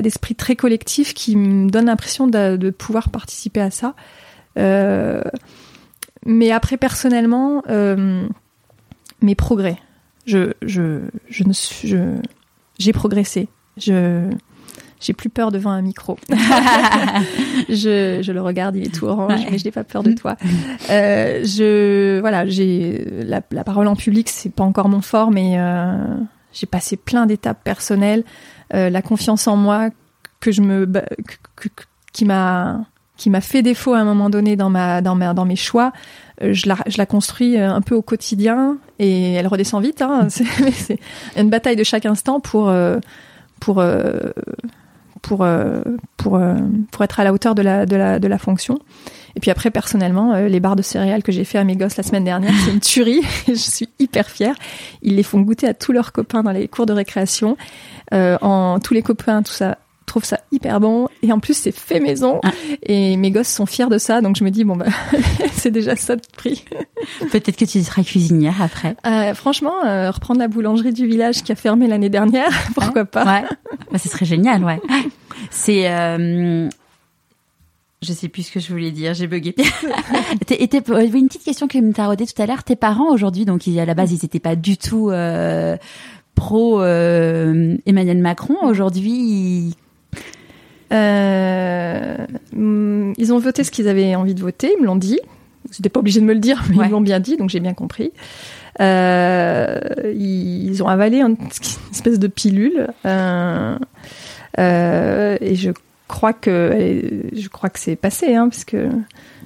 A: d'esprit très collectif qui me donne l'impression de, de pouvoir participer à ça. Euh, mais après, personnellement, euh, mes progrès. Je, je, je ne suis, je, j'ai progressé. Je, j'ai plus peur devant un micro. je, je le regarde, il est tout orange,
B: Ouais.
A: mais je n'ai pas peur de toi. Euh, je, voilà, j'ai la, la parole en public, c'est pas encore mon fort, mais euh, j'ai passé plein d'étapes personnelles. Euh, la confiance en moi que je me, que- qui m'a, qui m'a fait défaut à un moment donné dans ma, dans ma, dans mes choix. Euh, je la, je la construis euh, un peu au quotidien et elle redescend vite. Hein. C'est, une bataille de chaque instant pour, pour, pour, pour, euh, pour être à la hauteur de la, de la, de la fonction. Et puis après, personnellement, euh, les barres de céréales que j'ai fait à mes gosses la semaine dernière, c'est une tuerie. je suis hyper fière. Ils les font goûter à tous leurs copains dans les cours de récréation. Euh, en tous les copains, tout ça trouvent ça hyper bon et en plus c'est fait maison
B: Ah.
A: et mes gosses sont fiers de ça donc je me dis bon bah c'est déjà ça de prix
B: Peut-être que tu seras cuisinière après.
A: Euh, franchement euh, reprendre la boulangerie du village qui a fermé l'année dernière pourquoi pas?
B: Ouais. Bah, ce serait génial, ouais. C'est. Euh... Je sais plus ce que je voulais dire, j'ai bugué. Et une petite question qui me taraudait tout à l'heure. Tes parents aujourd'hui, donc à la base ils n'étaient pas du tout euh, pro euh, Emmanuel Macron. Aujourd'hui, ils-
A: Euh, hum, ils ont voté ce qu'ils avaient envie de voter, ils me l'ont dit. Ils n'étaient pas obligés de me le dire, mais
B: Ouais.
A: ils l'ont bien dit, donc j'ai bien compris. Euh, ils ont avalé une espèce de pilule, euh, euh, et je crois que je crois que c'est passé, hein, parce que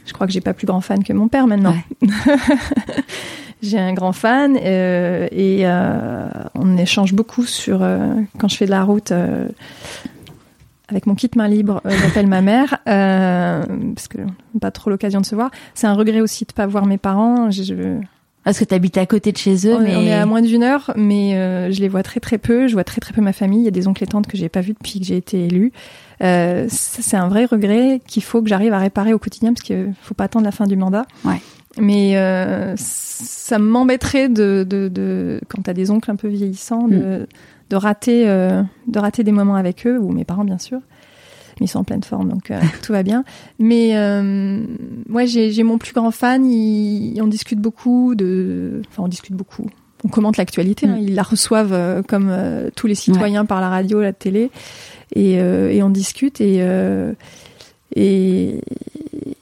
A: je crois que j'ai pas plus grand fan que mon père maintenant. j'ai un grand fan euh, et euh, on échange beaucoup sur euh, quand je fais de la route. avec mon kit main libre, j'appelle ma mère parce que pas trop l'occasion de se voir. C'est un regret aussi de pas voir mes parents. Je, je-
B: Parce que t'habites à côté de chez eux,
A: on, est-
B: mais
A: on est à moins d'une heure, mais je les vois très très peu. Je vois très très peu ma famille. Il y a des oncles et tantes que j'ai pas vus depuis que j'ai été élue. Euh, c'est un vrai regret qu'il faut que j'arrive à réparer au quotidien parce qu'il faut pas attendre la fin du mandat.
B: Ouais.
A: Mais euh, ça m'embêterait de, de, de quand t'as des oncles un peu vieillissants de, de rater euh, de rater des moments avec eux ou mes parents bien sûr. Mais ils sont en pleine forme donc tout va bien. Mais moi j'ai j'ai mon plus grand fan. Il, on discute beaucoup de, enfin on discute beaucoup. On commente l'actualité. hein.
B: Mm.
A: Ils la reçoivent euh, comme euh, tous les citoyens par la radio, la télé, et, euh, et on discute et, euh, et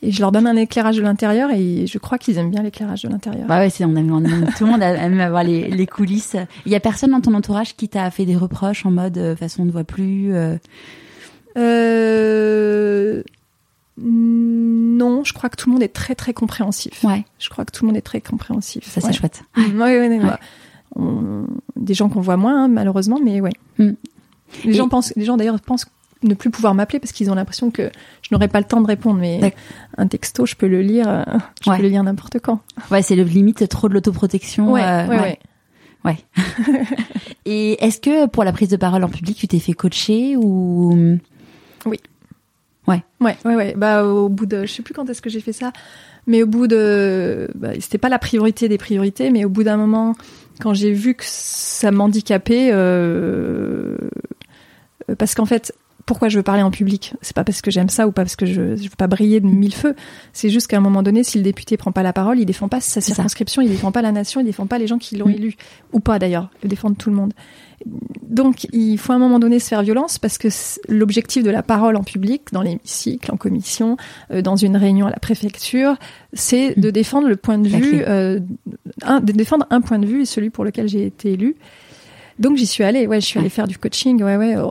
A: et je leur donne un éclairage de l'intérieur et je crois qu'ils aiment bien l'éclairage de l'intérieur.
B: Bah ouais, c'est, on aime, on aime- tout le monde aime avoir les, les coulisses. Il y a personne dans ton entourage qui t'a fait des reproches en mode, euh, façon on ne voit plus. euh,
A: Euh... Non, je crois que tout le monde est très très compréhensif.
B: Ouais,
A: Je crois que tout le monde est très compréhensif.
B: ça c'est chouette.
A: Mm, ouais, ouais, ouais,
B: Ouais.
A: ouais. On- Des gens qu'on voit moins, hein, malheureusement, mais ouais.
B: Mm.
A: Les
B: Et-
A: gens pensent, les gens d'ailleurs pensent ne plus pouvoir m'appeler parce qu'ils ont l'impression que je n'aurai pas le temps de répondre. Mais un texto, je peux le lire, euh, je peux le lire n'importe quand.
B: Ouais, c'est le limite trop de l'autoprotection.
A: Ouais,
B: euh,
A: ouais, ouais.
B: Et est-ce que pour la prise de parole en public, tu t'es fait coacher ou
A: Ouais, ouais, ouais. Bah, au bout de, je sais plus quand est-ce que j'ai fait ça, mais au bout de, bah, c'était pas la priorité des priorités, mais au bout d'un moment, quand j'ai vu que ça m'handicapait, euh, euh, parce qu'en fait, pourquoi je veux parler en public? C'est pas parce que j'aime ça ou pas parce que je, je veux pas briller de mille feux. C'est juste qu'à un moment donné, si le député prend pas la parole, il défend pas sa circonscription, il défend pas la nation, il défend pas les gens qui l'ont
B: Mm.
A: élu ou pas d'ailleurs, il défend tout le monde. Donc, il faut à un moment donné se faire violence parce que l'objectif de la parole en public, dans l'hémicycle, en commission, euh, dans une réunion à la préfecture, c'est de défendre le point de vue, euh, un, de défendre un point de vue et celui pour lequel j'ai été élue. Donc j'y suis allée, ouais, je suis allée faire du coaching, ouais, ouais, euh,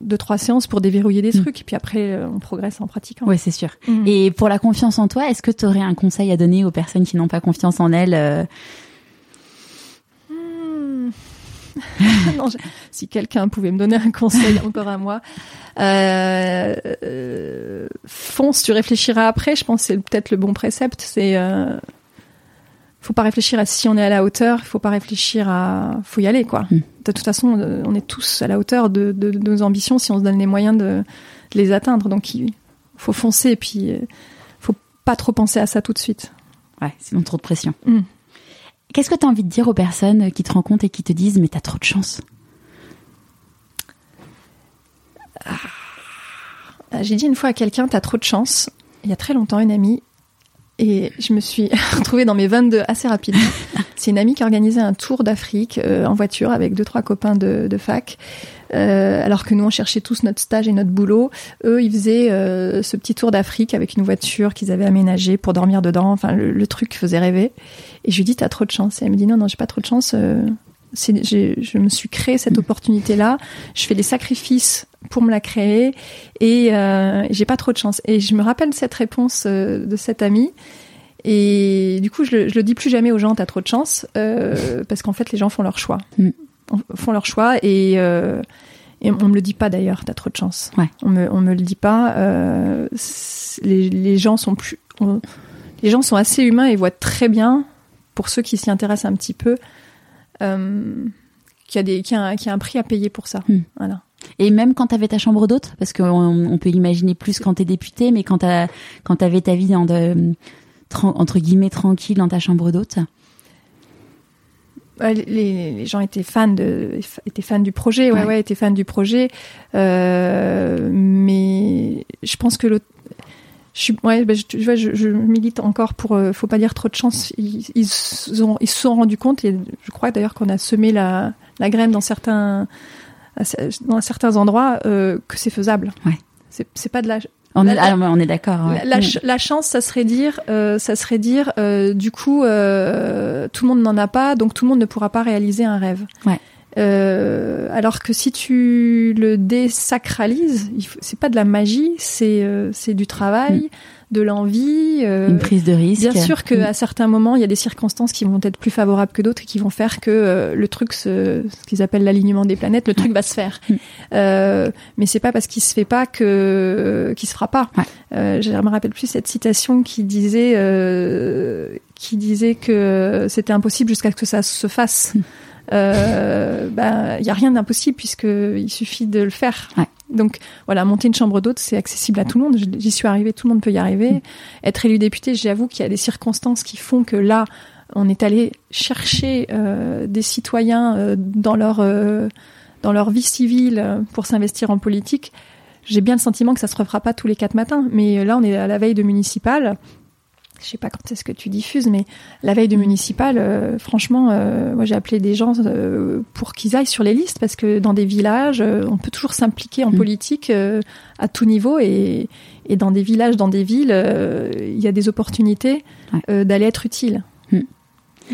A: deux trois séances pour déverrouiller des
B: Mm.
A: trucs, et puis après euh, on progresse en pratiquant.
B: Ouais, c'est sûr.
A: Mm.
B: Et pour la confiance en toi, est-ce que tu aurais un conseil à donner aux personnes qui n'ont pas confiance en elles euh,
A: Hmm. non, je- si quelqu'un pouvait me donner un conseil encore à moi, euh, euh, fonce, tu réfléchiras après. Je pense que c'est peut-être le bon précepte. C'est, euh, faut pas réfléchir à si on est à la hauteur. Il faut pas réfléchir à, faut y aller quoi.
B: Mm.
A: De toute façon, euh, on est tous à la hauteur de, de- de nos ambitions si on se donne les moyens de, de les atteindre. Donc il faut foncer et puis faut pas trop penser à ça tout de suite.
B: Ouais, sinon trop de pression.
A: Mm.
B: Qu'est-ce que tu as envie de dire aux personnes qui te rencontrent et qui te disent mais t'as trop de chance?
A: Euh, J'ai dit une fois à quelqu'un, t'as trop de chance. Il y a très longtemps, une amie. Et je me suis retrouvée dans mes 22 assez rapidement. C'est une amie qui organisait un tour d'Afrique euh, en voiture avec deux, trois copains de, de fac. Euh, alors que nous, on cherchait tous notre stage et notre boulot. Eux, ils faisaient euh, ce petit tour d'Afrique avec une voiture qu'ils avaient aménagée pour dormir dedans. Enfin, le, le truc faisait rêver. Et je lui dis, t'as trop de chance. Et elle me dit, non, non, j'ai pas trop de chance. euh, je me suis créé cette opportunité-là. Je fais des sacrifices pour me la créer et euh, j'ai pas trop de chance. Et je me rappelle cette réponse euh, de cette amie. Et du coup, je le, je le dis plus jamais aux gens, t'as trop de chance, euh, parce qu'en fait, les gens font leur choix.
B: Mm.
A: Font leur choix et, euh, et on me le dit pas d'ailleurs, t'as trop de chance.
B: Ouais.
A: On me, on me le dit pas. les, les gens sont plus, on- les gens sont assez humains et voient très bien, pour ceux qui s'y intéressent un petit peu, euh, qu'il y a des, qu'il y a un, qu'il y a un prix à payer pour ça.
B: Mm.
A: Voilà.
B: Et même quand t'avais ta chambre d'hôte, parce qu'on on peut imaginer plus quand t'es député, mais quand t'as quand t'avais ta vie de, entre guillemets tranquille dans ta chambre d'hôte.
A: Les, gens étaient fans de étaient fans du projet ouais
B: Ouais.
A: ouais, étaient fans du projet euh, mais je pense que le je suis ouais, bah, je, tu vois, je, je milite encore pour euh, faut pas dire trop de chance ils, ils, se ont- ils se sont rendus compte et je crois d'ailleurs qu'on a semé la, la graine dans certains dans certains endroits euh, que c'est faisable
B: Ouais.
A: c'est c'est pas de la
B: On est,
A: La-
B: ah, on est d'accord. ouais.
A: la, la
B: Mm.
A: la chance, ça serait dire, euh, ça serait dire, euh, du coup, tout le monde n'en a pas, donc tout le monde ne pourra pas réaliser un rêve.
B: Ouais.
A: Euh, alors que si tu le désacralises, c'est pas de la magie, c'est euh, c'est du travail, mm. de l'envie,
B: euh, une prise de risque.
A: Bien sûr qu'à mm. certains moments, il y a des circonstances qui vont être plus favorables que d'autres et qui vont faire que euh, le truc, ce, ce qu'ils appellent l'alignement des planètes, le truc va se faire. Mm. Euh, mais c'est pas parce qu'il se fait pas que qu'il se fera pas. Ouais. je me rappelle plus cette citation qui disait qui disait que c'était impossible jusqu'à ce que ça se fasse euh, ben il y a rien d'impossible puisque il suffit de le faire. Ouais. Donc voilà, monter une chambre d'hôte, c'est accessible à tout le monde. J'y suis arrivée, tout le monde peut y arriver. Mm. Être élu député, j'avoue qu'il y a des circonstances qui font que là, on est allé chercher euh, des citoyens euh, dans leur euh, dans leur vie civile pour s'investir en politique. J'ai bien le sentiment que ça se refera pas tous les quatre matins, mais là, on est à la veille de municipal je sais pas quand est-ce que tu diffuses, mais la veille de mm. municipal, euh, franchement, euh, moi j'ai appelé des gens euh, pour qu'ils aillent sur les listes parce que dans des villages, on peut toujours s'impliquer en mm. politique à tout niveau et, et, dans des villages, dans des villes, il y a des opportunités d'aller être utile, mm.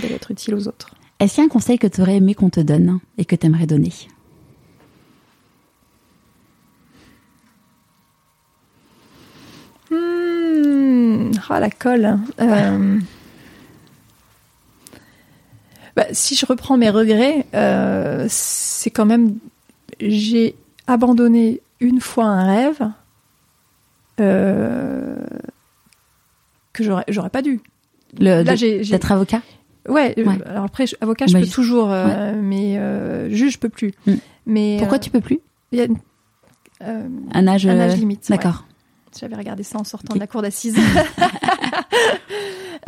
A: d'aller être utile aux autres.
B: Est-ce qu'il y a un conseil que tu aurais aimé qu'on te donne et que tu aimerais donner
A: Ah, la colle. Euh, bah, si je reprends mes regrets, euh, c'est quand même. J'ai abandonné une fois un rêve euh, que j'aurais, pas dû.
B: Le, Là, j'ai, d'être avocat
A: ouais, alors après, avocat, je peux toujours, mais juge, je peux plus. Mm. Mais,
B: Pourquoi tu peux plus
A: Il y a
B: un âge,
A: un âge limite.
B: D'accord.
A: J'avais regardé ça en sortant de la cour d'assises.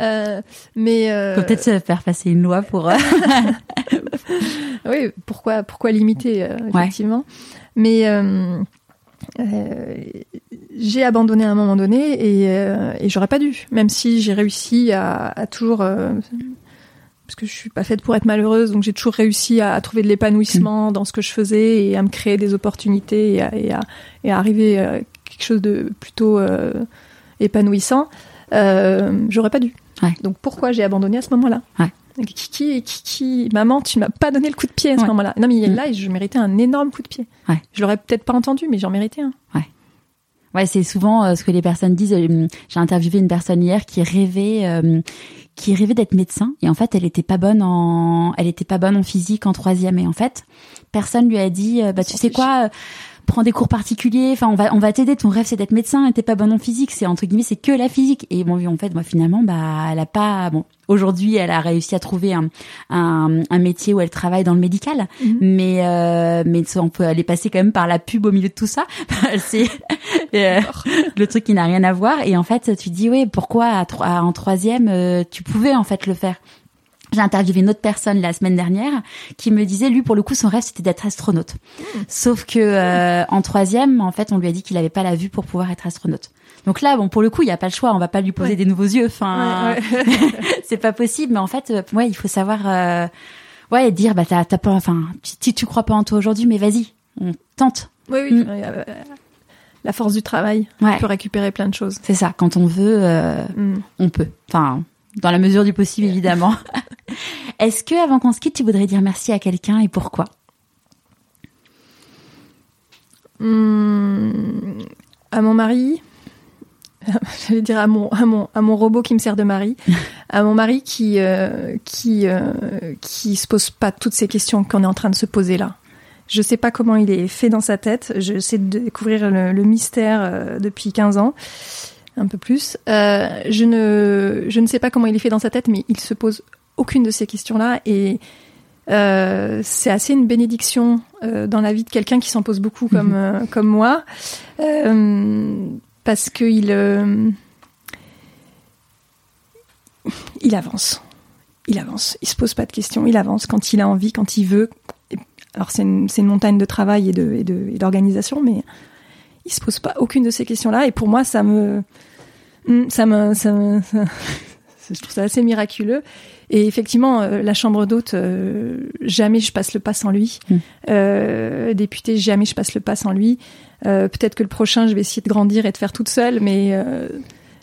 A: euh, mais
B: euh... Faut peut-être se faire passer une loi pour. Euh,
A: oui, pourquoi pourquoi limiter euh, effectivement. Mais j'ai abandonné à un moment donné et, et j'aurais pas dû, même si j'ai réussi à, à toujours parce que je suis pas faite pour être malheureuse, donc j'ai toujours réussi à, trouver de l'épanouissement mm. dans ce que je faisais et à me créer des opportunités et à, et à, et à arriver quelque chose de plutôt euh, épanouissant, euh, j'aurais pas dû. Donc pourquoi j'ai abandonné à ce moment-là Kiki, Kiki, maman, tu m'as pas donné le coup de pied à ce moment-là. Non, mais mm. là, je méritais un énorme coup de pied. Ouais. Je l'aurais peut-être pas entendu, mais j'en méritais un.
B: Ouais. Ouais, c'est souvent euh, ce que les personnes disent. J'ai interviewé une personne hier qui rêvait, qui rêvait d'être médecin, et en fait, elle était pas bonne en, elle était pas bonne en physique en troisième, et en fait, personne lui a dit, bah tu sais quoi, prends des cours particuliers. Enfin, on va, on va t'aider. Ton rêve, c'est d'être médecin et t'es pas bon en physique. C'est entre guillemets, c'est que la physique. Et bon, en fait, moi, finalement, bah, elle a pas, bon, aujourd'hui, elle a réussi à trouver un, un, un, métier où elle travaille dans le médical. Mhm. Mais, euh, mais on peut aller passer quand même par la pub au milieu de tout ça. c'est euh, le truc qui n'a rien à voir. Et en fait, tu dis, oui, pourquoi en troisième, euh, tu pouvais en fait le faire? J'ai interviewé une autre personne la semaine dernière qui me disait, lui, pour le coup, son rêve, c'était d'être astronaute. Sauf que euh, en troisième, en fait, on lui a dit qu'il n'avait pas la vue pour pouvoir être astronaute. Donc là, bon, pour le coup, il n'y a pas le choix. On va pas lui poser des nouveaux yeux. Enfin, c'est pas possible. Mais en fait, euh, ouais, il faut savoir, euh, ouais, dire, bah, t'as, pas, enfin, si tu crois pas en toi aujourd'hui, mais vas-y, on tente.
A: Oui, oui. Mm. La force du travail. On peut récupérer plein de choses.
B: C'est ça. Quand on veut, mm. on peut. Enfin, dans la mesure du possible, évidemment. Est-ce que, avant qu'on se quitte, tu voudrais dire merci à quelqu'un et pourquoi?
A: Hmm, À mon mari. J'allais dire à mon, à, mon, à mon robot qui me sert de mari. à mon mari qui, euh, qui, euh, qui se pose pas toutes ces questions qu'on est en train de se poser là. Je sais pas comment il est fait dans sa tête. Je sais de découvrir le, le mystère euh, depuis 15 ans un peu plus. Euh, je ne je ne sais pas comment il est fait dans sa tête, mais il se pose aucune de ces questions-là et euh, c'est assez une bénédiction euh, dans la vie de quelqu'un qui s'en pose beaucoup comme mhm. comme moi, parce que il il avance, il avance, il se pose pas de questions, il avance quand il a envie, quand il veut. Alors c'est une, une montagne de travail et de et d'organisation, mais il se pose pas aucune de ces questions-là. Et pour moi, ça me ça me, ça me, je trouve ça assez miraculeux. Et effectivement, euh, la chambre d'hôte, euh, jamais je passe le pas sans lui. Mm. Euh, député, jamais je passe le pas sans lui. Peut-être que le prochain, je vais essayer de grandir et de faire toute seule, mais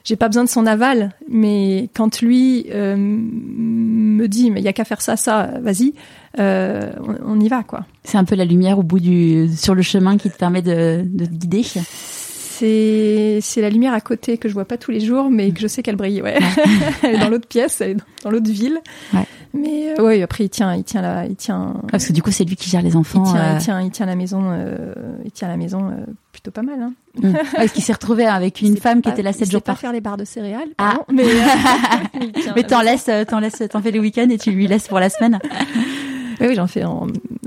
A: j'ai pas besoin de son aval, mais quand lui me dit mais il y a qu'à faire ça, ça, vas-y, on, y va quoi.
B: C'est un peu la lumière au bout du sur le chemin qui te permet de, de te guider.
A: C'est c'est la lumière à côté que je vois pas tous les jours, mais que je sais qu'elle brille. Ouais, elle est dans l'autre pièce, elle est dans l'autre ville. Ouais. Mais euh, ouais, après il tient, il tient la, il tient.
B: Ah, parce que du coup c'est lui qui gère les enfants.
A: Il tient, il tient, il tient, la maison, euh, il tient la maison euh, plutôt pas mal. Hein.
B: Mm. Est-ce qu'il s'est retrouvé avec une femme qui était là 7 jours
A: par. pas faire les barres de céréales.
B: Ah. mais mais t'en laisses, t'en laisses, t'en fais les week-ends et tu lui laisses pour la semaine.
A: Oui, j'en fais,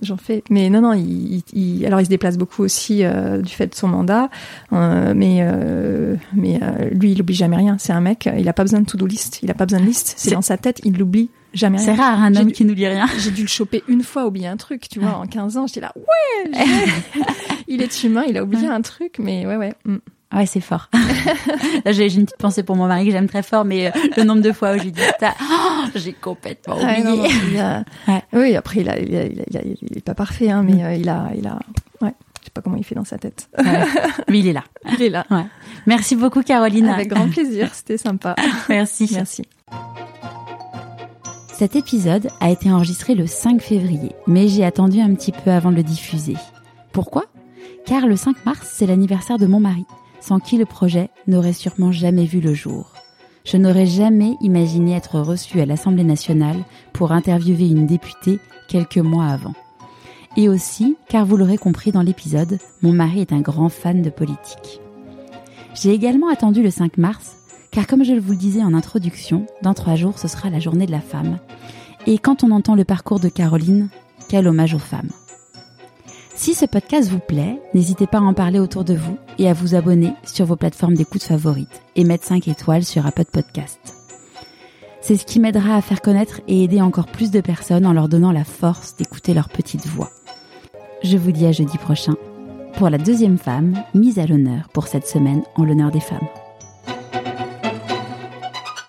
A: j'en fais. Mais non, non, il, il, alors il se déplace beaucoup aussi euh, du fait de son mandat. Euh, mais euh, mais euh, lui, il oublie jamais rien. C'est un mec, il a pas besoin de to-do list. Il a pas besoin de liste. C'est dans sa tête, il l'oublie jamais
B: rien. C'est rare un homme qui n'oublie rien.
A: J'ai dû le choper une fois, oublier un truc. Tu vois, en 15 ans, j'étais là, ouais. il est humain, il a oublié un truc, mais ouais, ouais. Mm.
B: Ouais, c'est fort. Là, j'ai une petite pensée pour mon mari que j'aime très fort, mais euh, le nombre de fois où je lui dis oh, j'ai complètement oublié.
A: Oui, après, il, a, il, a, il, est pas parfait, hein, mais mm. euh, il a, il a, ouais, je sais pas comment il fait dans sa tête.
B: Mais il est là.
A: Il est là.
B: Merci beaucoup, Caroline.
A: Avec grand plaisir, c'était sympa.
B: Merci.
A: Merci.
B: Cet épisode a été enregistré le 5 février, mais j'ai attendu un petit peu avant de le diffuser. Pourquoi? Car le 5 mars, c'est l'anniversaire de mon mari sans qui le projet n'aurait sûrement jamais vu le jour. Je n'aurais jamais imaginé être reçu à l'Assemblée nationale pour interviewer une députée quelques mois avant. Et aussi, car vous l'aurez compris dans l'épisode, mon mari est un grand fan de politique. J'ai également attendu le 5 mars, car comme je vous le disais en introduction, dans trois jours ce sera la journée de la femme. Et quand on entend le parcours de Caroline, quel hommage aux femmes. Si ce podcast vous plaît, n'hésitez pas à en parler autour de vous et à vous abonner sur vos plateformes d'écoute favorites et mettre 5 étoiles sur Apple Podcast. C'est ce qui m'aidera à faire connaître et aider encore plus de personnes en leur donnant la force d'écouter leur petite voix. Je vous dis à jeudi prochain pour la deuxième femme mise à l'honneur pour cette semaine en l'honneur des femmes.